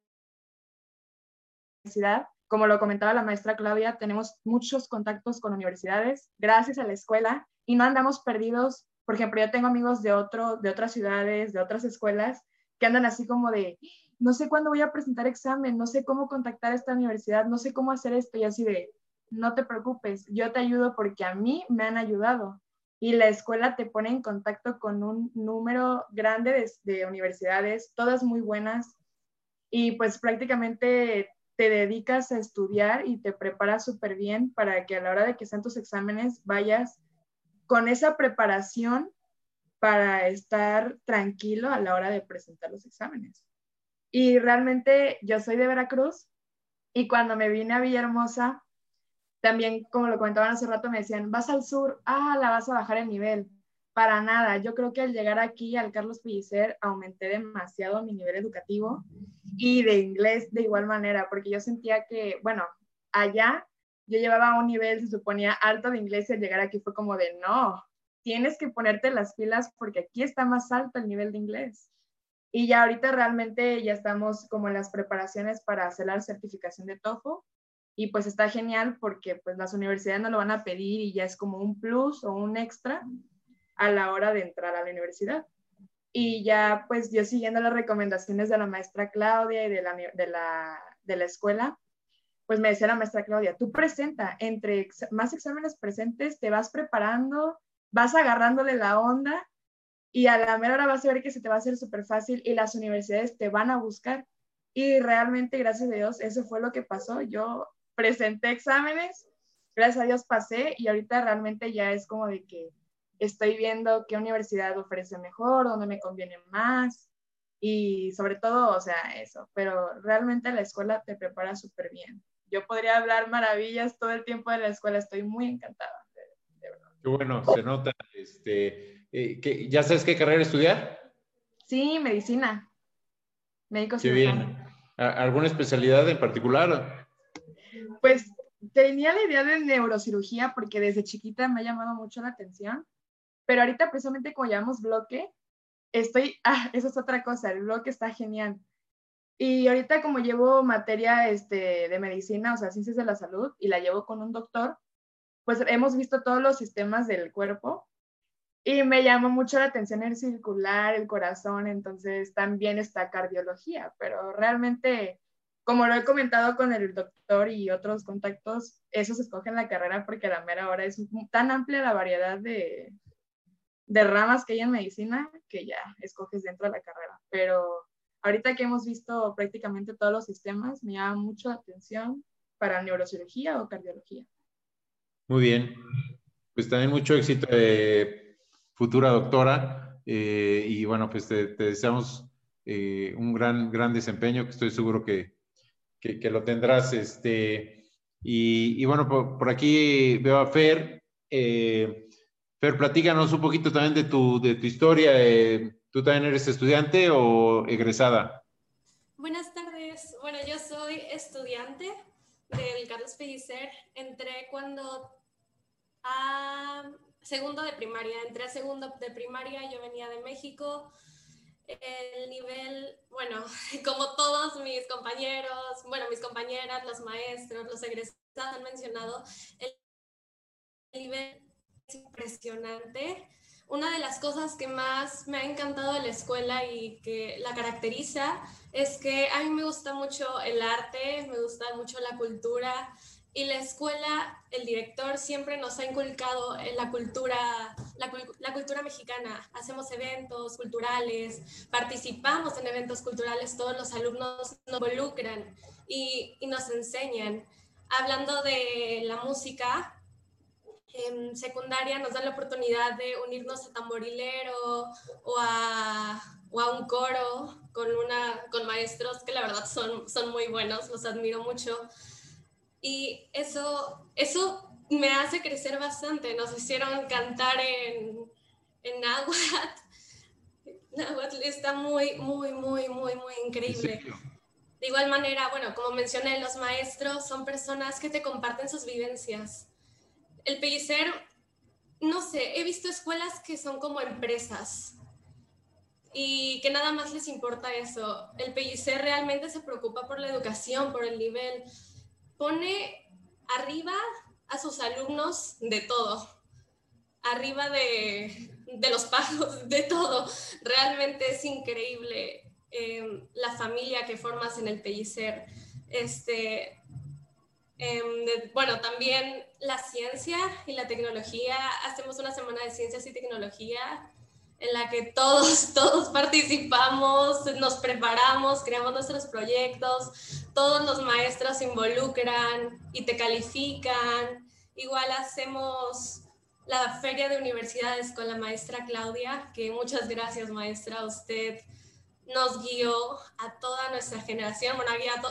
como lo comentaba la maestra Claudia, tenemos muchos contactos con universidades gracias a la escuela y no andamos perdidos. Por ejemplo, yo tengo amigos de, otro, de otras ciudades, de otras escuelas, que andan así como de, no sé cuándo voy a presentar examen, no sé cómo contactar a esta universidad, no sé cómo hacer esto y así de, no te preocupes, yo te ayudo porque a mí me han ayudado. Y la escuela te pone en contacto con un número grande de, de universidades, todas muy buenas, y pues prácticamente te dedicas a estudiar y te preparas súper bien para que a la hora de que sean tus exámenes vayas con esa preparación para estar tranquilo a la hora de presentar los exámenes. Y realmente yo soy de Veracruz y cuando me vine a Villahermosa, también como lo comentaban hace rato, me decían, vas al sur, ah, la vas a bajar el nivel. Para nada, yo creo que al llegar aquí al Carlos Pellicer aumenté demasiado mi nivel educativo y de inglés de igual manera, porque yo sentía que, bueno, allá yo llevaba un nivel, se suponía alto de inglés y al llegar aquí fue como de, no, tienes que ponerte las pilas porque aquí está más alto el nivel de inglés. Y ya ahorita realmente ya estamos como en las preparaciones para hacer la certificación de TOEFL y pues está genial porque pues las universidades no lo van a pedir y ya es como un plus o un extra a la hora de entrar a la universidad. Y ya pues yo siguiendo las recomendaciones de la maestra Claudia y de la, de la, de la escuela, pues me decía la maestra Claudia, tú presenta, entre más exámenes presentes, te vas preparando, vas agarrándole la onda y a la mera hora vas a ver que se te va a hacer súper fácil y las universidades te van a buscar. Y realmente, gracias a Dios, eso fue lo que pasó. Yo presenté exámenes, gracias a Dios pasé y ahorita realmente ya es como de que estoy viendo qué universidad ofrece mejor, dónde me conviene más y sobre todo, o sea, eso, pero realmente la escuela te prepara súper bien. Yo podría hablar maravillas todo el tiempo de la escuela, estoy muy encantada, de, verdad. Qué bueno, se nota. Este, eh, ¿Ya sabes qué carrera estudiar? Sí, medicina. Médico Qué bien. ¿Alguna especialidad en particular? Pues tenía la idea de neurocirugía porque desde chiquita me ha llamado mucho la atención pero ahorita precisamente como llamamos bloque, estoy, ah, eso es otra cosa, el bloque está genial. Y ahorita como llevo materia este, de medicina, o sea, ciencias de la salud, y la llevo con un doctor, pues hemos visto todos los sistemas del cuerpo y me llamó mucho la atención el circular, el corazón, entonces también está cardiología, pero realmente, como lo he comentado con el doctor y otros contactos, eso se escoge en la carrera porque a la mera hora es tan amplia la variedad de, de ramas que hay en medicina que ya escoges dentro de la carrera. Pero ahorita que hemos visto prácticamente todos los sistemas, me llama mucho la atención para neurocirugía o cardiología. Muy bien. Pues también mucho éxito de futura doctora. Eh, y bueno, pues te, deseamos eh, un gran, gran desempeño que estoy seguro que, que, lo tendrás. Este, y, bueno, por, aquí veo a Fer. Eh, Fer, platícanos un poquito también de tu, de tu historia. Eh, ¿Tú también eres estudiante o egresada? Buenas tardes. Bueno, yo soy estudiante del Carlos Pellicer. Entré cuando a segundo de primaria. Entré a segundo de primaria, yo venía de México. El nivel, bueno, como todos mis compañeros, bueno, mis compañeras, los maestros, los egresados han mencionado, el nivel impresionante. Una de las cosas que más me ha encantado de la escuela y que la caracteriza es que a mí me gusta mucho el arte, me gusta mucho la cultura, y la escuela, el director siempre nos ha inculcado en la cultura, la, cultura mexicana. Hacemos eventos culturales, participamos en eventos culturales, todos los alumnos nos involucran y, y nos enseñan. Hablando de la música, en secundaria nos dan la oportunidad de unirnos a tamborilero o a, o a un coro con, una, con maestros que la verdad son, son muy buenos, los admiro mucho y eso, eso me hace crecer bastante. Nos hicieron cantar en, en Nahuatl. Nahuatl está muy, muy, muy, muy, muy increíble. De igual manera, bueno, como mencioné, los maestros son personas que te comparten sus vivencias. El pellicer, no sé, he visto escuelas que son como empresas y que nada más les importa eso. El pellicer realmente se preocupa por la educación, por el nivel pone arriba a sus alumnos de todo, arriba de, los pagos, de todo. Realmente es increíble em, la familia que formas en el Pellicer. Este, em, bueno, también la ciencia y la tecnología. Hacemos una semana de ciencias y tecnología en la que todos, todos participamos, nos preparamos, creamos nuestros proyectos, todos los maestros se involucran y te califican. Igual hacemos la feria de universidades con la maestra Claudia, que muchas gracias maestra, usted nos guió a toda nuestra generación, bueno, ha guiado,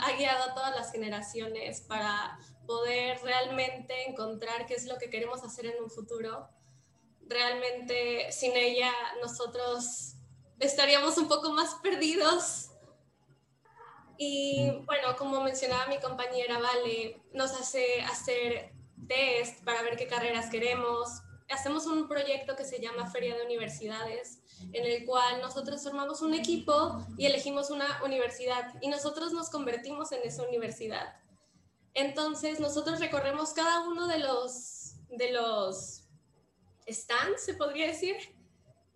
ha guiado a todas las generaciones para poder realmente encontrar qué es lo que queremos hacer en un futuro realmente sin ella nosotros estaríamos un poco más perdidos. Y bueno, como mencionaba mi compañera Vale, nos hace hacer test para ver qué carreras queremos. Hacemos un proyecto que se llama Feria de Universidades, en el cual nosotros formamos un equipo y elegimos una universidad y nosotros nos convertimos en esa universidad. Entonces, nosotros recorremos cada uno de los, de los están, se podría decir,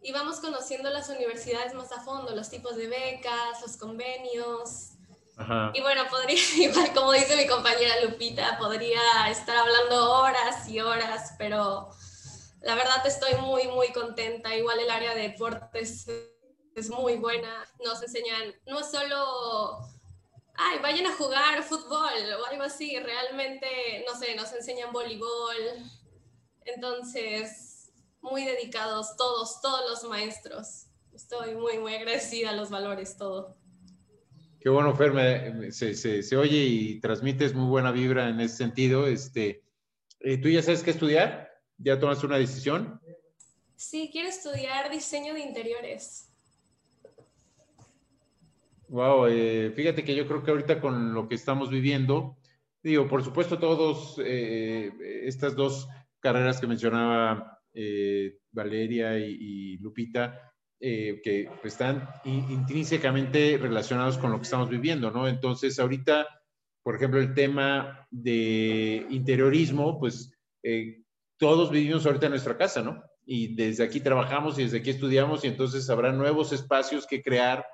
y vamos conociendo las universidades más a fondo, los tipos de becas, los convenios. Y bueno, podría, igual como dice mi compañera Lupita, podría estar hablando horas y horas, pero la verdad estoy muy, muy contenta. Igual el área de deportes es muy buena. Nos enseñan no solo, ay, vayan a jugar fútbol o algo así, realmente, no sé, nos enseñan voleibol. Entonces, muy dedicados todos, todos los maestros. Estoy muy, muy agradecida a los valores, todo. Qué bueno, Fer, se, se, oye y transmites muy buena vibra en ese sentido. Este, eh, ¿Tú ya sabes qué estudiar? ¿Ya tomas una decisión? Sí, quiero estudiar diseño de interiores. Wow, eh, fíjate que yo creo que ahorita con lo que estamos viviendo, digo, por supuesto, todos eh, estas dos carreras que mencionaba eh, Valeria y, Lupita, que están intrínsecamente relacionados con lo que estamos viviendo, ¿no? Entonces, ahorita, por ejemplo, el tema de interiorismo, pues eh, todos vivimos ahorita en nuestra casa, ¿no? Y desde aquí trabajamos y desde aquí estudiamos y entonces habrá nuevos espacios que crear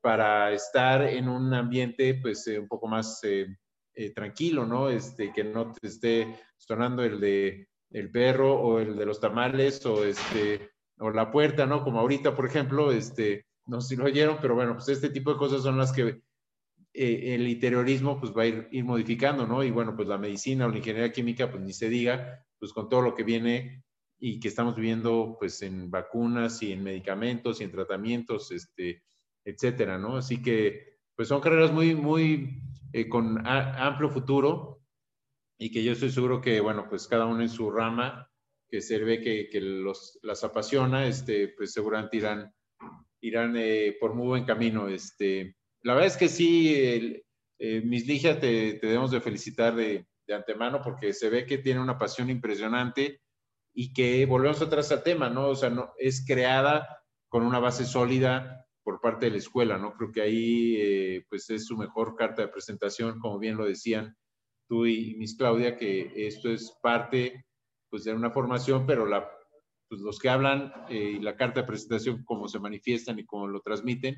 para estar en un ambiente, pues, un poco más tranquilo, ¿no? Este, que no te esté sonando el de el perro o el de los tamales o este o la puerta, ¿no? Como ahorita, por ejemplo, este, no sé si lo oyeron, pero bueno, pues este tipo de cosas son las que eh, el interiorismo pues va a ir, modificando, ¿no? Y bueno, pues la medicina o la ingeniería química, pues ni se diga, pues con todo lo que viene y que estamos viendo pues en vacunas y en medicamentos y en tratamientos, este, etcétera, ¿no? Así que, pues son carreras muy, muy eh, con amplio futuro y que yo estoy seguro que, bueno, pues cada uno en su rama, que se ve que, que los, las apasiona, este, pues seguramente irán, irán eh, por muy buen camino. Este, la verdad es que sí, el, eh, Miss Ligia, te, te, debemos de felicitar de, de, antemano porque se ve que tiene una pasión impresionante y que volvemos atrás al tema, ¿no? O sea, no, es creada con una base sólida por parte de la escuela, ¿no? Creo que ahí, eh, pues, es su mejor carta de presentación, como bien lo decían tú y Miss Claudia, que esto es parte, pues, de una formación, pero la, pues, los que hablan eh, y la carta de presentación, como se manifiestan y cómo lo transmiten,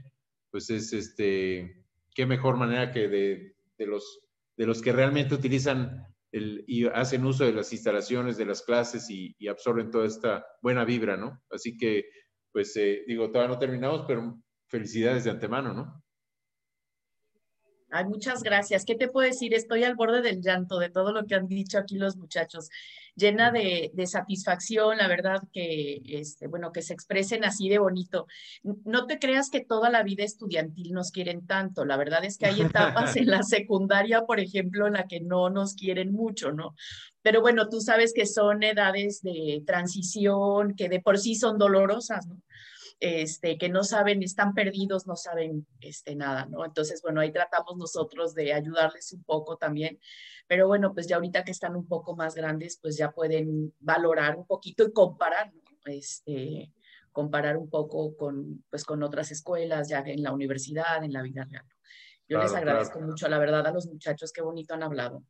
pues, es, este, qué mejor manera que de, de los, de los que realmente utilizan el, y hacen uso de las instalaciones, de las clases y, absorben toda esta buena vibra, ¿no? Así que, pues, eh, digo, todavía no terminamos, pero felicidades de antemano, ¿no? Ay, muchas gracias. ¿Qué te puedo decir? Estoy al borde del llanto de todo lo que han dicho aquí los muchachos. Llena de, de satisfacción, la verdad, que, este, bueno, que se expresen así de bonito. No te creas que toda la vida estudiantil nos quieren tanto. La verdad es que hay etapas en la secundaria, por ejemplo, en la que no nos quieren mucho, ¿no? Pero bueno, tú sabes que son edades de transición, que de por sí son dolorosas, ¿no? Este, que no saben, están perdidos, no saben este, nada, ¿no? Entonces, bueno, ahí tratamos nosotros de ayudarles un poco también, pero bueno, pues ya ahorita que están un poco más grandes, pues ya pueden valorar un poquito y comparar, ¿no? Este, comparar un poco con, pues, con otras escuelas, ya en la universidad, en la vida real. Yo claro, les agradezco claro. mucho, la verdad, a los muchachos, qué bonito han hablado.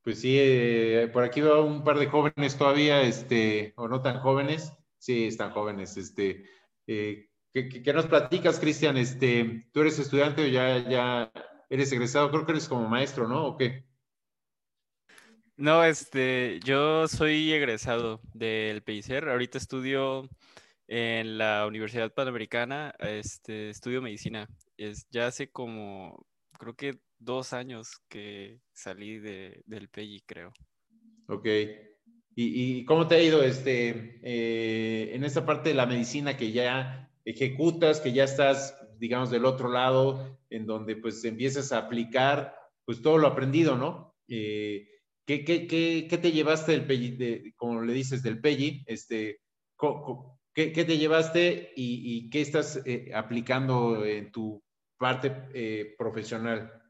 Pues sí, eh, por aquí veo un par de jóvenes todavía, este, o no tan jóvenes, Sí, están jóvenes. Este, eh, ¿qué, ¿qué, nos platicas, Cristian? Este, ¿Tú eres estudiante o ya, ya eres egresado? Creo que eres como maestro, ¿no? ¿O qué? No, este, yo soy egresado del PICER. Ahorita estudio en la Universidad Panamericana, este, estudio medicina. Es, ya hace como, creo que dos años que salí de, del PEI, creo. Ok. ¿Y, cómo te ha ido este, eh, en esta parte de la medicina que ya ejecutas, que ya estás, digamos, del otro lado, en donde pues empiezas a aplicar pues todo lo aprendido, ¿no? Eh, ¿qué, qué, qué, qué, te llevaste del PEGI, como le dices, del PEGI? Este, ¿qué, ¿Qué, te llevaste y, qué estás eh, aplicando en tu parte profesional?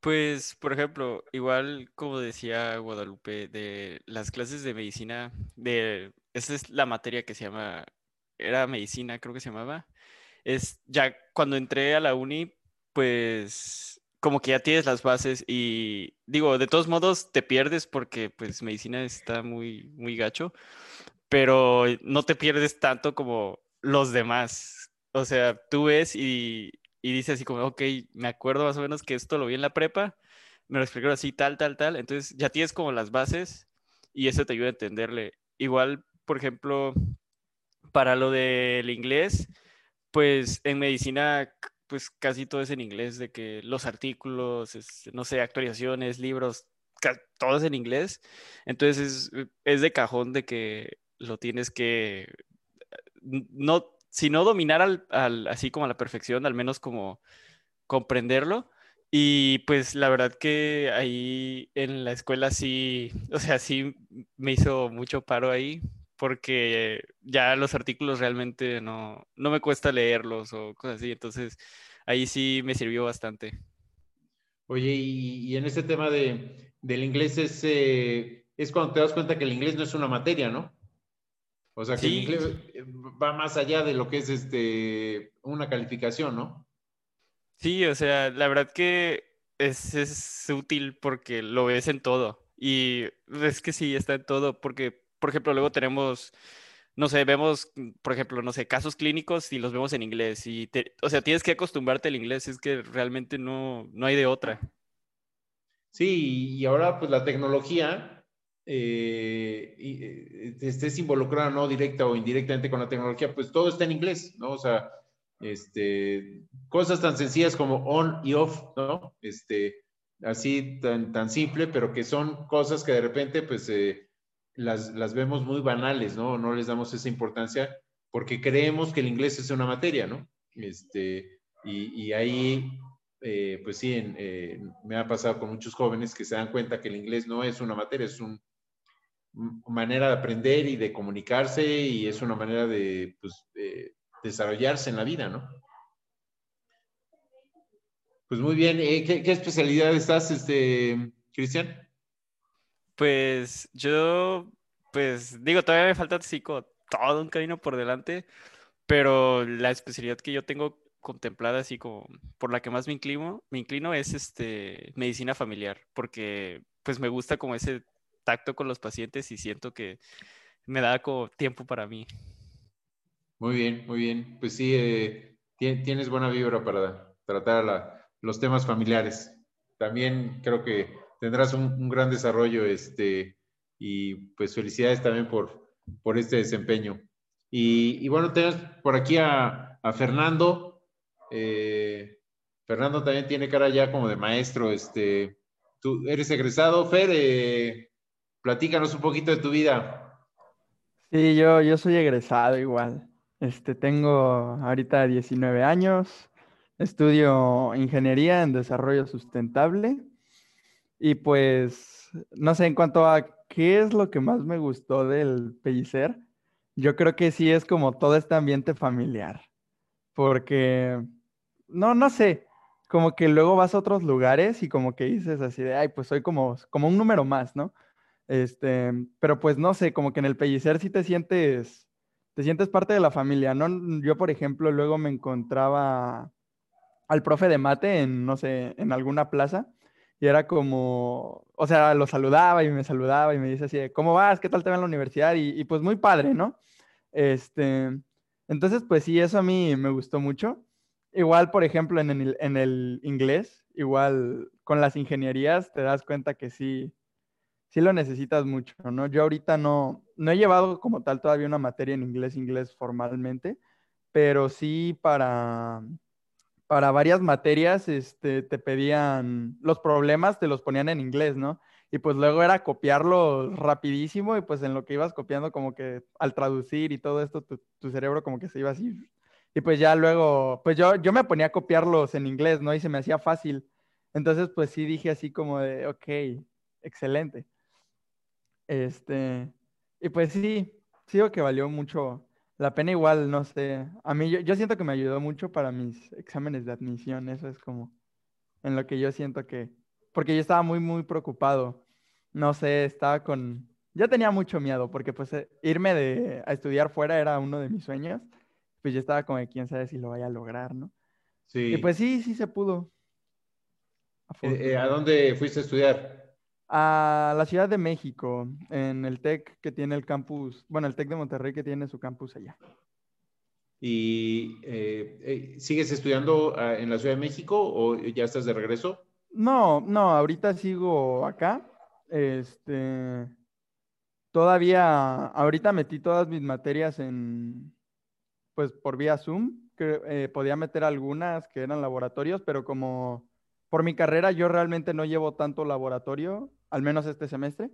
Pues, por ejemplo, igual como decía Guadalupe, de las clases de medicina, de esa es la materia que se llama, era medicina, creo que se llamaba. Es ya cuando entré a la uni, pues como que ya tienes las bases y digo, de todos modos te pierdes porque pues medicina está muy muy gacho, pero no te pierdes tanto como los demás. O sea, tú ves y y dice así como, ok, me acuerdo más o menos que esto lo vi en la prepa, me lo explicaron así, tal, tal, tal, entonces ya tienes como las bases y eso te ayuda a entenderle. Igual, por ejemplo, para lo del inglés, pues en medicina, pues casi todo es en inglés, de que los artículos, es, no sé, actualizaciones, libros, todo es en inglés, entonces es, es de cajón de que lo tienes que, no si no dominar al, así como a la perfección, al menos como comprenderlo. Y pues la verdad que ahí en la escuela sí, o sea, sí me hizo mucho paro ahí, porque ya los artículos realmente no, no me cuesta leerlos o cosas así, entonces ahí sí me sirvió bastante. Oye, y, y en este tema de, del inglés es, eh, es cuando te das cuenta que el inglés no es una materia, ¿no? O sea, que sí. el inglés va más allá de lo que es este, una calificación, ¿no? Sí, o sea, la verdad que es, es útil porque lo ves en todo. Y es que sí, está en todo, porque, por ejemplo, luego tenemos, no sé, vemos, por ejemplo, no sé, casos clínicos y los vemos en inglés. Y te, o sea, tienes que acostumbrarte al inglés, es que realmente no, no hay de otra. Sí, y ahora pues la tecnología eh, eh, estés involucrado no directa o indirectamente con la tecnología, pues todo está en inglés, ¿no? O sea, este, cosas tan sencillas como on y off, ¿no? Este, así tan, tan simple, pero que son cosas que de repente, pues, eh, las, las vemos muy banales, ¿no? No les damos esa importancia porque creemos que el inglés es una materia, ¿no? Este, y, ahí, eh, pues sí, me ha pasado con muchos jóvenes que se dan cuenta que el inglés no es una materia, es una manera de aprender y de comunicarse y es una manera de pues, desarrollarse en la vida, ¿no? Pues muy bien, ¿qué, qué especialidad estás, este, Cristian? Pues yo, pues digo, todavía me falta psico todo un camino por delante, pero la especialidad que yo tengo contemplada así como por la que más me inclino, me inclino es este medicina familiar, porque pues me gusta como ese tacto con los pacientes y siento que me da como tiempo para mí. Muy bien, muy bien. Pues sí, eh, tienes buena vibra para tratar los temas familiares. También creo que tendrás un, gran desarrollo este, y pues felicidades también por, por este desempeño. Y, bueno, tenemos por aquí a, Fernando. Eh, Fernando también tiene cara ya como de maestro. Este, tú eres egresado, Fer. Eh, platícanos un poquito de tu vida. Sí, yo, yo soy egresado igual. Este, tengo ahorita 19 años. Estudio ingeniería en desarrollo sustentable. Y pues, no sé, en cuanto a qué es lo que más me gustó del Pellicer, yo creo que sí es como todo este ambiente familiar. Porque, no, no sé, como que luego vas a otros lugares y como que dices así de, ay, pues soy como, como un número más, ¿no? Este, pero pues no sé, como que en el Pellicer sí te sientes, te sientes parte de la familia, ¿no? Yo, por ejemplo, luego me encontraba al profe de mate en, no sé, en alguna plaza y era como, o sea, lo saludaba y me saludaba y me dice así, ¿cómo vas? ¿Qué tal te va en la universidad? Y, pues muy padre, ¿no? Este, entonces, pues sí, eso a mí me gustó mucho. Igual, por ejemplo, en el, en el inglés, igual con las ingenierías te das cuenta que sí, sí lo necesitas mucho, ¿no? Yo ahorita no, no he llevado como tal todavía una materia en inglés, inglés formalmente, pero sí para, para varias materias este, te pedían los problemas, te los ponían en inglés, ¿no? Y pues luego era copiarlo rapidísimo y pues en lo que ibas copiando como que al traducir y todo esto, tu, cerebro como que se iba así. Y pues ya luego, pues yo, yo me ponía a copiarlos en inglés, ¿no? Y se me hacía fácil. Entonces pues sí dije así como de, ok, excelente. Este, y pues sí, sigo que valió mucho la pena igual, no sé. A mí yo, siento que me ayudó mucho para mis exámenes de admisión. Eso es como en lo que yo siento que... Porque yo estaba muy, muy preocupado. No sé, estaba con... Yo tenía mucho miedo porque pues eh, irme de, a estudiar fuera era uno de mis sueños. Pues yo estaba como quién sabe si lo vaya a lograr, ¿no? Sí. Y pues sí, sí se pudo. Eh, eh, ¿A dónde fuiste a estudiar? A la Ciudad de México, en el TEC que tiene el campus, bueno, el TEC de Monterrey que tiene su campus allá. ¿Y eh, eh, sigues estudiando ah, en la Ciudad de México o ya estás de regreso? No, no, ahorita sigo acá. Este, todavía, ahorita metí todas mis materias en, pues por vía Zoom, que eh, podía meter algunas que eran laboratorios, pero como por mi carrera yo realmente no llevo tanto laboratorio, al menos este semestre.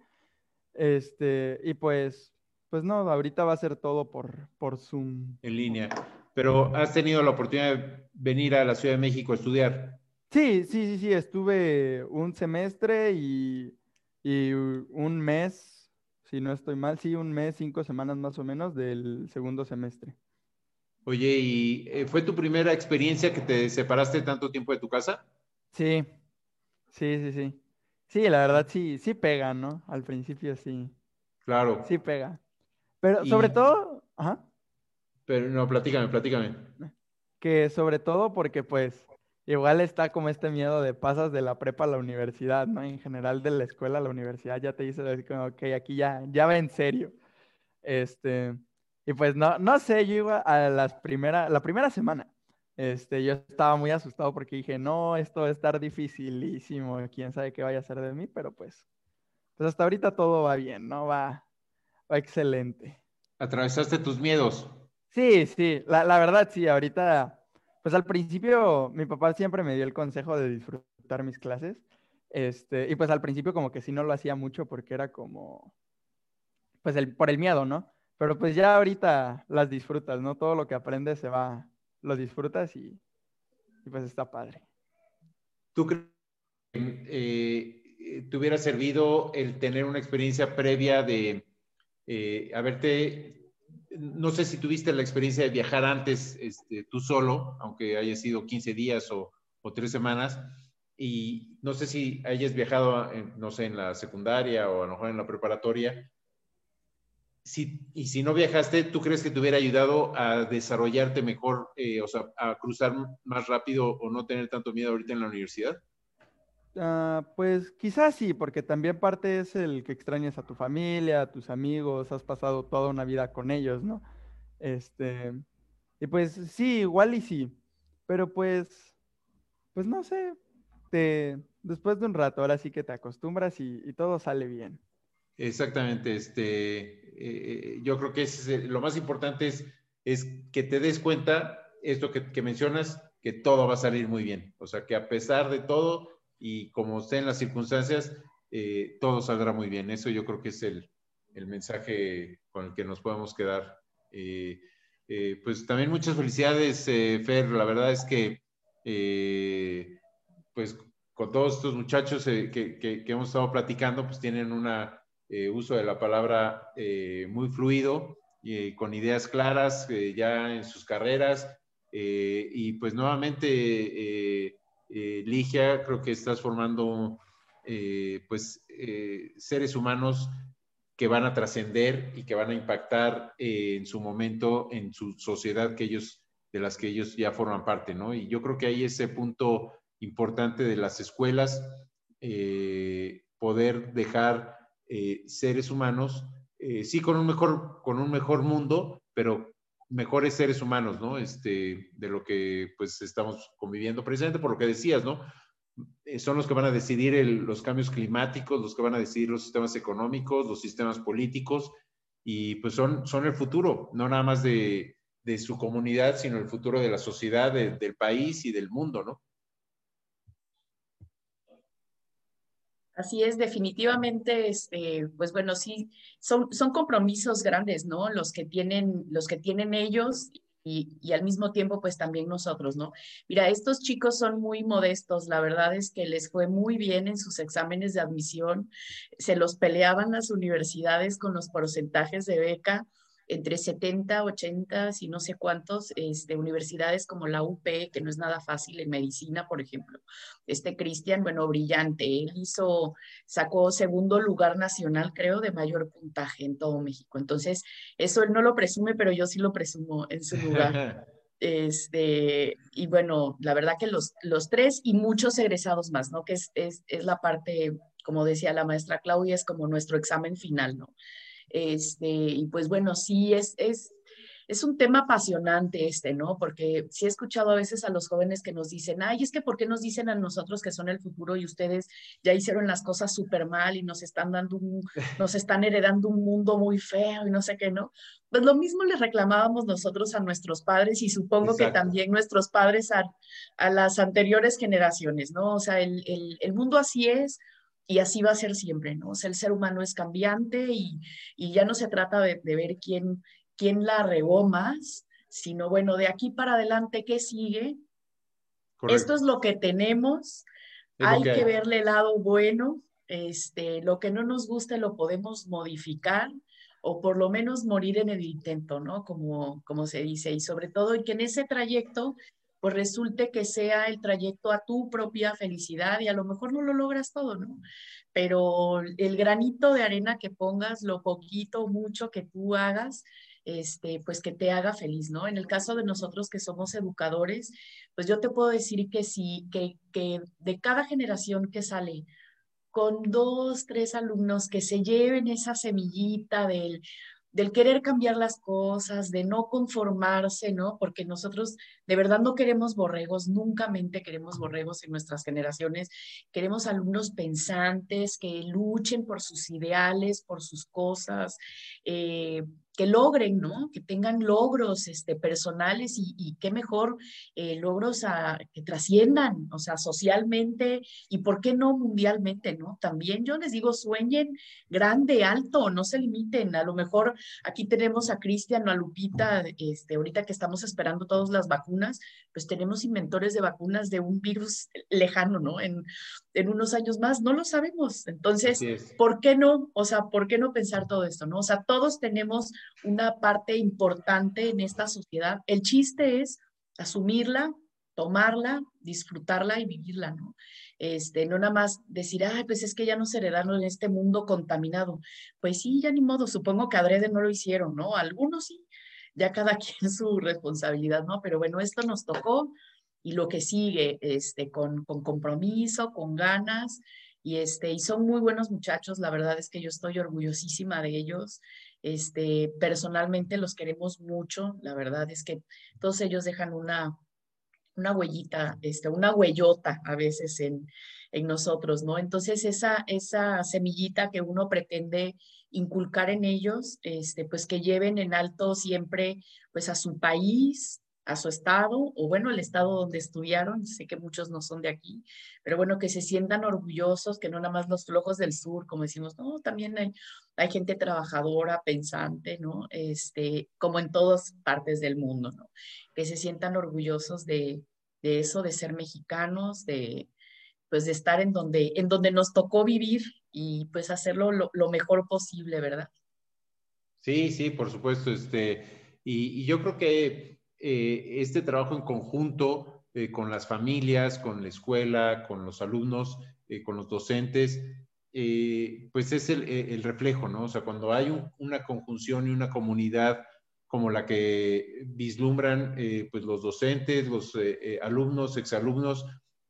Este, y pues, pues no, ahorita va a ser todo por, por Zoom. En línea. Pero has tenido la oportunidad de venir a la Ciudad de México a estudiar. Sí, sí, sí, sí, estuve un semestre y, y un mes, si no estoy mal, sí, un mes, cinco semanas más o menos del segundo semestre. Oye, ¿y eh, fue tu primera experiencia que te separaste tanto tiempo de tu casa? Sí, sí, sí, sí. Sí, la verdad sí, sí pega, ¿no? Al principio sí. Claro. Sí pega. Pero sobre todo, ajá. Pero no, platícame, platícame. Que sobre todo porque pues igual está como este miedo de pasas de la prepa a la universidad, ¿no? En general de la escuela a la universidad ya te dice como, ok, aquí ya, ya va en serio. Este, y pues no, no sé, yo iba a las primera, la primera semana este, yo estaba muy asustado porque dije, no, esto va a estar dificilísimo, quién sabe qué vaya a ser de mí, pero pues, pues hasta ahorita todo va bien, ¿no? Va, va excelente. ¿Atravesaste tus miedos? Sí, sí, la, la verdad sí, ahorita, pues al principio mi papá siempre me dio el consejo de disfrutar mis clases, este, y pues al principio como que sí no lo hacía mucho porque era como, pues el, por el miedo, ¿no? Pero pues ya ahorita las disfrutas, ¿no? Todo lo que aprendes se va, lo disfrutas y, pues está padre. ¿Tú crees que eh, te hubiera servido el tener una experiencia previa de eh, haberte, no sé si tuviste la experiencia de viajar antes este, tú solo, aunque haya sido 15 días o, o tres semanas, y no sé si hayas viajado, no sé, en la secundaria o a lo mejor en la preparatoria. Si, y si no viajaste, ¿tú crees que te hubiera ayudado a desarrollarte mejor, eh, o sea, a cruzar más rápido o no tener tanto miedo ahorita en la universidad? Uh, pues quizás sí, porque también parte es el que extrañas a tu familia, a tus amigos, has pasado toda una vida con ellos, ¿no? Este, y pues sí, igual y sí, pero pues, pues no sé, después de un rato, ahora sí que te acostumbras y, todo sale bien. Exactamente, este, eh, yo creo que lo más importante es, es que te des cuenta, esto que, mencionas, que todo va a salir muy bien. O sea, que a pesar de todo y como estén las circunstancias, eh, todo saldrá muy bien. Eso yo creo que es el, el mensaje con el que nos podemos quedar. Eh, pues también muchas felicidades, Fer. La verdad es que pues con todos estos muchachos eh, que, hemos estado platicando, pues tienen un eh, uso de la palabra eh, muy fluido y con ideas claras ya en sus carreras. y pues nuevamente, Ligia, creo que estás formando pues seres humanos que van a trascender y que van a impactar en su momento en su sociedad que ellos de las que ellos ya forman parte, ¿no? Y yo creo que ahí ese punto importante de las escuelas, eh, poder dejar eh, seres humanos, eh, sí con un, mejor, con un mejor mundo, pero mejores seres humanos, ¿no? Este, de lo que pues estamos conviviendo, precisamente por lo que decías, ¿no? son los que van a decidir los cambios climáticos, los que van a decidir los sistemas económicos, los sistemas políticos, y pues son, son el futuro, no nada más de, de su comunidad, sino el futuro de la sociedad, del país y del mundo, ¿no? Así es, definitivamente, este, pues bueno, sí, son, son compromisos grandes, ¿no? Los que tienen, los que tienen ellos y, y, al mismo tiempo, pues también nosotros, ¿no? Mira, estos chicos son muy modestos, la verdad es que les fue muy bien en sus exámenes de admisión, se los peleaban las universidades con los porcentajes de beca, entre 70, 80 y no sé cuántos este, universidades como la UP, que no es nada fácil en medicina, por ejemplo. Este Cristian, bueno, brillante, él hizo, sacó segundo lugar nacional, creo, de mayor puntaje en todo México. Entonces, eso él no lo presume, pero yo sí lo presumo en su lugar. Este, y bueno, la verdad que los, los tres y muchos egresados más, ¿no? Que es, es, es la parte, como decía la maestra Claudia, es como nuestro examen final, ¿no? Este, y pues bueno, sí, es, es, es un tema apasionante este, ¿no? Porque sí he escuchado a veces a los jóvenes que nos dicen, ay, es que ¿por qué nos dicen a nosotros que son el futuro y ustedes ya hicieron las cosas súper mal y nos están dando un, nos están heredando un mundo muy feo y no sé qué, ¿no? Pues lo mismo les reclamábamos nosotros a nuestros padres y supongo que también nuestros padres a, a, las anteriores generaciones, ¿no? O sea, el, el, el mundo así es, y así va a ser siempre, ¿no? O sea, el ser humano es cambiante y, y ya no se trata de, de, ver quién, quién la regó más, sino bueno, de aquí para adelante, ¿qué sigue? Esto es lo que tenemos, hay que, verle el lado bueno, este, lo que no nos guste lo podemos modificar o por lo menos morir en el intento, ¿no? Como, como se dice, y sobre todo y que en ese trayecto pues resulte que sea el trayecto a tu propia felicidad y a lo mejor no lo logras todo, ¿no? Pero el granito de arena que pongas, lo poquito o mucho que tú hagas, este, pues que te haga feliz, ¿no? En el caso de nosotros que somos educadores, pues yo te puedo decir que sí, que, que de cada generación que sale, con dos, tres alumnos que se lleven esa semillita del, del querer cambiar las cosas, de no conformarse, ¿no? Porque nosotros de verdad no queremos borregos, nunca mente queremos borregos en nuestras generaciones. Queremos alumnos pensantes que luchen por sus ideales, por sus cosas, eh, que logren, ¿no? Que tengan logros este, personales y, qué mejor eh, logros a, que trasciendan, o sea, socialmente y por qué no mundialmente, ¿no? También yo les digo, sueñen grande, alto, no se limiten. A lo mejor aquí tenemos a Cristian o a Lupita, este, ahorita que estamos esperando todas las vacunas, pues tenemos inventores de vacunas de un virus lejano, ¿no? En, en unos años más, no lo sabemos. Entonces, ¿por qué no? O sea, ¿por qué no pensar todo esto, no? O sea, todos tenemos una parte importante en esta sociedad. El chiste es asumirla, tomarla, disfrutarla y vivirla, ¿no? Este, no nada más decir, ay, pues es que ya nos heredaron en este mundo contaminado. Pues sí, ya ni modo, supongo que adrede no lo hicieron, ¿no? Algunos sí, ya cada quien su responsabilidad, ¿no? Pero bueno, esto nos tocó y lo que sigue, este, con, con compromiso, con ganas, y este, y son muy buenos muchachos, la verdad es que yo estoy orgullosísima de ellos. Este, personalmente los queremos mucho, la verdad es que todos ellos dejan una, una huellita, este, una huellota a veces en, en nosotros, ¿no? Entonces esa, esa semillita que uno pretende inculcar en ellos, este, pues que lleven en alto siempre pues a su país, a su estado, o bueno, el estado donde estudiaron, sé que muchos no son de aquí, pero bueno, que se sientan orgullosos, que no nada más los flojos del sur, como decimos, no, también hay, hay gente trabajadora, pensante, ¿no? Este, como en todas partes del mundo, ¿no? Que se sientan orgullosos de, de eso, de ser mexicanos, de, pues de estar en donde, en donde nos tocó vivir y pues hacerlo lo, lo mejor posible, ¿verdad? Sí, sí, por supuesto, este, y, y yo creo que eh, este trabajo en conjunto eh, con las familias, con la escuela, con los alumnos, eh, con los docentes, pues es el, reflejo, ¿no? O sea, cuando hay una conjunción y una comunidad como la que vislumbran pues los docentes, los alumnos, exalumnos,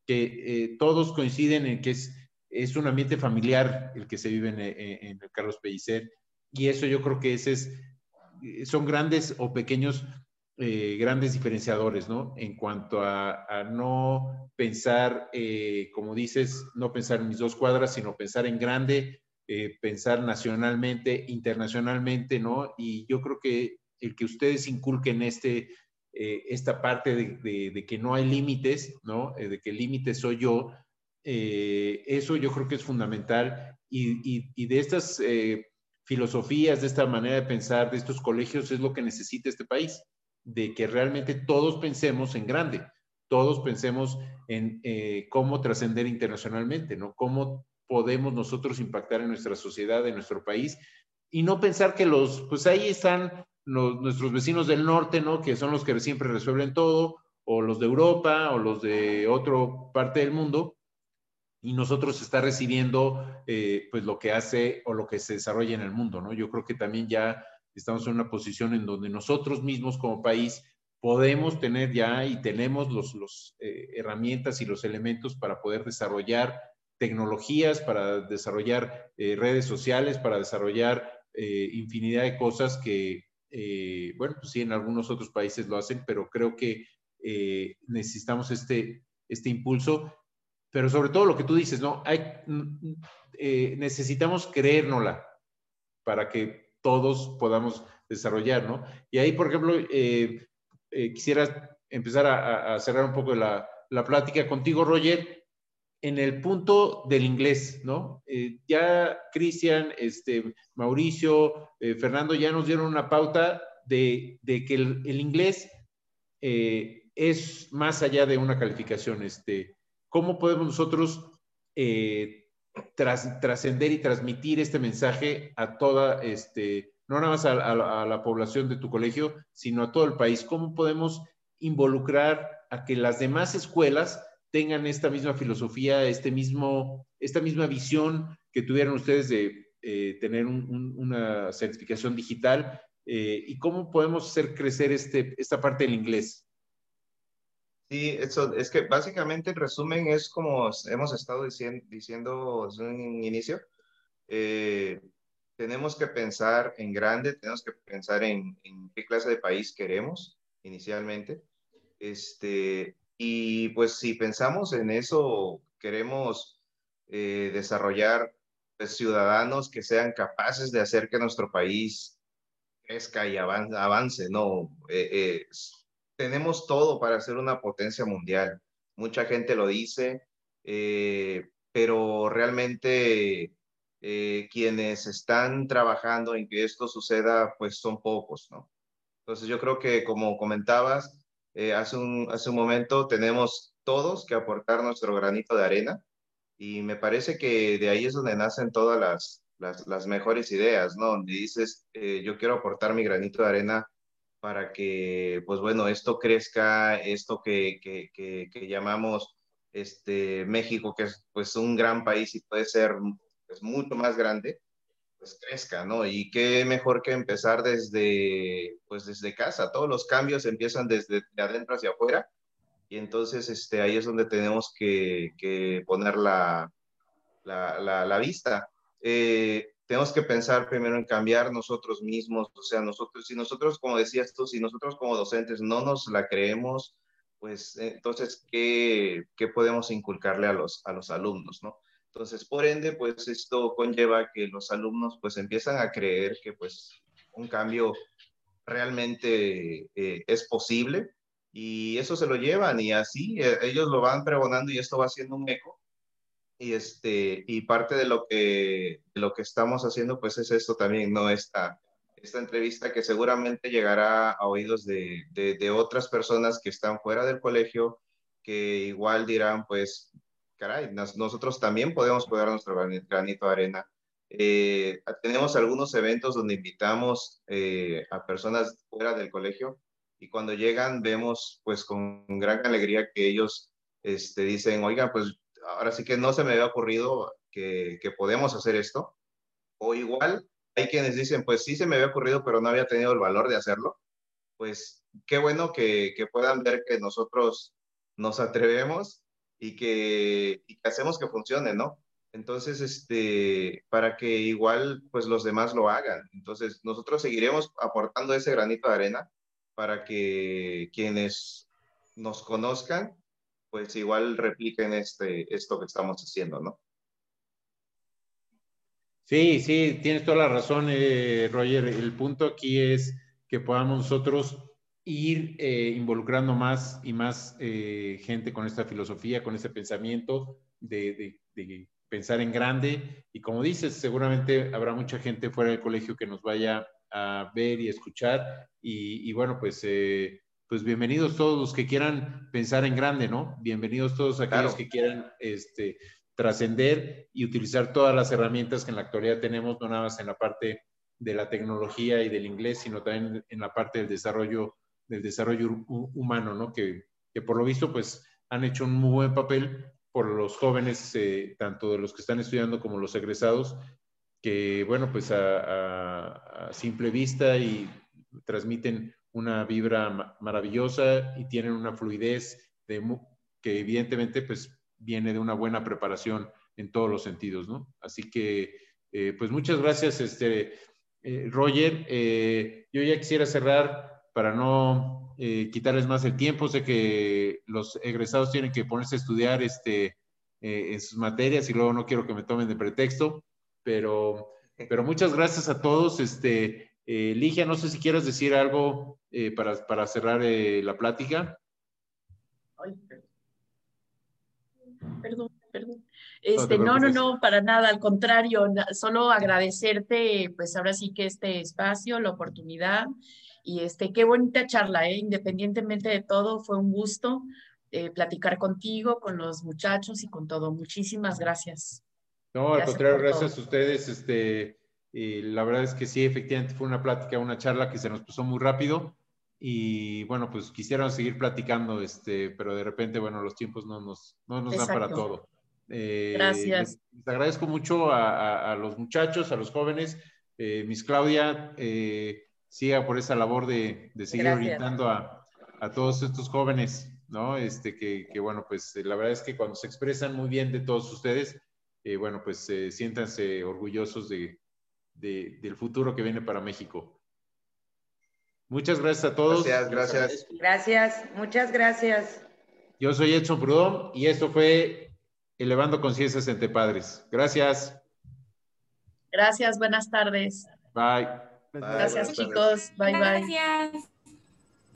que todos coinciden en que es, es un ambiente familiar el que se vive en, en el Carlos Pellicer, y eso yo creo que ese es, son grandes o pequeños eh, grandes diferenciadores, ¿no? En cuanto a, no pensar, eh, como dices, no pensar en mis dos cuadras, sino pensar en grande, eh, pensar nacionalmente, internacionalmente, ¿no? Y yo creo que el que ustedes inculquen este, esta parte de, que no hay límites, ¿no? de que el límite soy yo, eso yo creo que es fundamental. Y, y de estas filosofías, de esta manera de pensar, de estos colegios, es lo que necesita este país de que realmente todos pensemos en grande, todos pensemos en eh, cómo trascender internacionalmente, ¿no? Cómo podemos nosotros impactar en nuestra sociedad, en nuestro país, y no pensar que los, pues ahí están nuestros vecinos del norte, ¿no? Que son los que siempre resuelven todo, o los de Europa, o los de otra parte del mundo, y nosotros está recibiendo, eh, pues lo que hace o lo que se desarrolla en el mundo, ¿no? Yo creo que también ya estamos en una posición en donde nosotros mismos como país podemos tener ya y tenemos los, los eh, herramientas y los elementos para poder desarrollar tecnologías, para desarrollar eh, redes sociales, para desarrollar eh, infinidad de cosas que, bueno, pues sí, en algunos otros países lo hacen, pero creo que necesitamos este, este impulso, pero sobre todo lo que tú dices, ¿no? Hay, necesitamos creérnosla para que todos podamos desarrollar, ¿no? Y ahí, por ejemplo, eh, eh, quisiera empezar a, cerrar un poco la, la, plática contigo, Roger, en el punto del inglés, ¿no? Eh, ya Cristian, este, Mauricio, Fernando ya nos dieron una pauta de, de que el, el inglés es más allá de una calificación. Este, ¿Cómo podemos nosotros trascender y transmitir este mensaje a toda, este, no nada más a, la población de tu colegio, sino a todo el país. ¿Cómo podemos involucrar a que las demás escuelas tengan esta misma filosofía, este mismo, esta misma visión que tuvieron ustedes de eh, tener una certificación digital? Eh, ¿Y cómo podemos hacer crecer este, esta parte del inglés? Sí, eso es que básicamente el resumen es como hemos estado diciendo, diciendo desde un inicio. Eh, tenemos que pensar en grande, tenemos que pensar en, qué clase de país queremos inicialmente. Este, y pues si pensamos en eso, queremos eh, desarrollar pues, ciudadanos que sean capaces de hacer que nuestro país crezca y avance, no. Eh, eh, tenemos todo para ser una potencia mundial. Mucha gente lo dice, eh, pero realmente quienes están trabajando en que esto suceda, pues son pocos, ¿no? Entonces yo creo que como comentabas hace, un, hace un momento, tenemos todos que aportar nuestro granito de arena y me parece que de ahí es donde nacen todas las, las, mejores ideas, ¿no? Donde dices, eh, yo quiero aportar mi granito de arena para que, pues bueno, esto crezca, esto que, que, que, llamamos este, México, que es pues un gran país y puede ser pues, mucho más grande, pues crezca, ¿no? Y qué mejor que empezar desde, pues desde casa. Todos los cambios empiezan desde de adentro hacia afuera y entonces este, ahí es donde tenemos que, que poner la, la, la, vista. Eh, tenemos que pensar primero en cambiar nosotros mismos, o sea, nosotros, si nosotros, como decías tú, si nosotros como docentes no nos la creemos, pues entonces, ¿qué, qué podemos inculcarle a los, a los alumnos, no? Entonces, por ende, pues esto conlleva que los alumnos pues empiezan a creer que pues un cambio realmente eh, es posible y eso se lo llevan y así eh, ellos lo van pregonando y esto va haciendo un eco y, este, y parte de lo, que, lo que estamos haciendo, pues es esto también, ¿no? Esta, esta entrevista que seguramente llegará a oídos de, de, otras personas que están fuera del colegio, que igual dirán, pues, caray, nosotros también podemos poner nuestro granito de arena. Eh, tenemos algunos eventos donde invitamos eh, a personas fuera del colegio y cuando llegan vemos pues con gran alegría que ellos este, dicen, oiga, pues ahora sí que no se me había ocurrido que, que podemos hacer esto. O igual hay quienes dicen, pues sí se me había ocurrido, pero no había tenido el valor de hacerlo. Pues qué bueno que, que puedan ver que nosotros nos atrevemos y que, y que hacemos que funcione, ¿no? Entonces, este, para que igual, pues los demás lo hagan. Entonces, nosotros seguiremos aportando ese granito de arena para que quienes nos conozcan pues igual repliquen este, esto que estamos haciendo, ¿no? Sí, sí, tienes toda la razón, eh, Roger. El punto aquí es que podamos nosotros ir eh, involucrando más y más eh, gente con esta filosofía, con ese pensamiento de, pensar en grande. Y como dices, seguramente habrá mucha gente fuera del colegio que nos vaya a ver y escuchar. Y bueno, pues pues bienvenidos todos los que quieran pensar en grande, ¿no? Bienvenidos todos aquellos que quieran este, trascender y utilizar todas las herramientas que en la actualidad tenemos, no nada más en la parte de la tecnología y del inglés, sino también en la parte del desarrollo, del desarrollo humano, ¿no? Que, que por lo visto, pues han hecho un muy buen papel por los jóvenes, eh, tanto de los que están estudiando como los egresados, que, bueno, pues a, a simple vista y transmiten una vibra maravillosa y tienen una fluidez de, que evidentemente pues viene de una buena preparación en todos los sentidos, ¿no? Así que eh, pues muchas gracias, este, eh, Roger. Eh, yo ya quisiera cerrar para no quitarles más el tiempo. Sé que los egresados tienen que ponerse a estudiar este, en sus materias y luego no quiero que me tomen de pretexto, pero, pero muchas gracias a todos. Este, eh, Ligia, no sé si quieres decir algo eh, para, para, cerrar eh, la plática. perdón, perdón. Este, no, no, no, para nada, al contrario, solo agradecerte, pues ahora sí que este espacio, la oportunidad y este, qué bonita charla, ¿eh? independientemente de todo, fue un gusto platicar contigo, con los muchachos y con todo. Muchísimas gracias. No, al contrario, gracias a ustedes. Este, y la verdad es que sí, efectivamente fue una plática, una charla que se nos pasó muy rápido. Y bueno, pues quisiéramos seguir platicando, este, pero de repente, bueno, los tiempos no nos, no nos dan para todo. Eh, Gracias. Les, agradezco mucho a, a, los muchachos, a los jóvenes. Eh, Miss Claudia, eh, siga por esa labor de, de seguir orientando a, a, todos estos jóvenes, ¿no? Este, que, que, bueno, pues la verdad es que cuando se expresan muy bien de todos ustedes, bueno, pues siéntanse orgullosos de, del futuro que viene para México. Muchas gracias a todos. Gracias, gracias. Gracias, muchas gracias. Yo soy Edson Prudón y esto fue Elevando Conciencias entre Padres. Gracias. Gracias, buenas tardes. Bye. Gracias, chicos. Bye, bye. Gracias.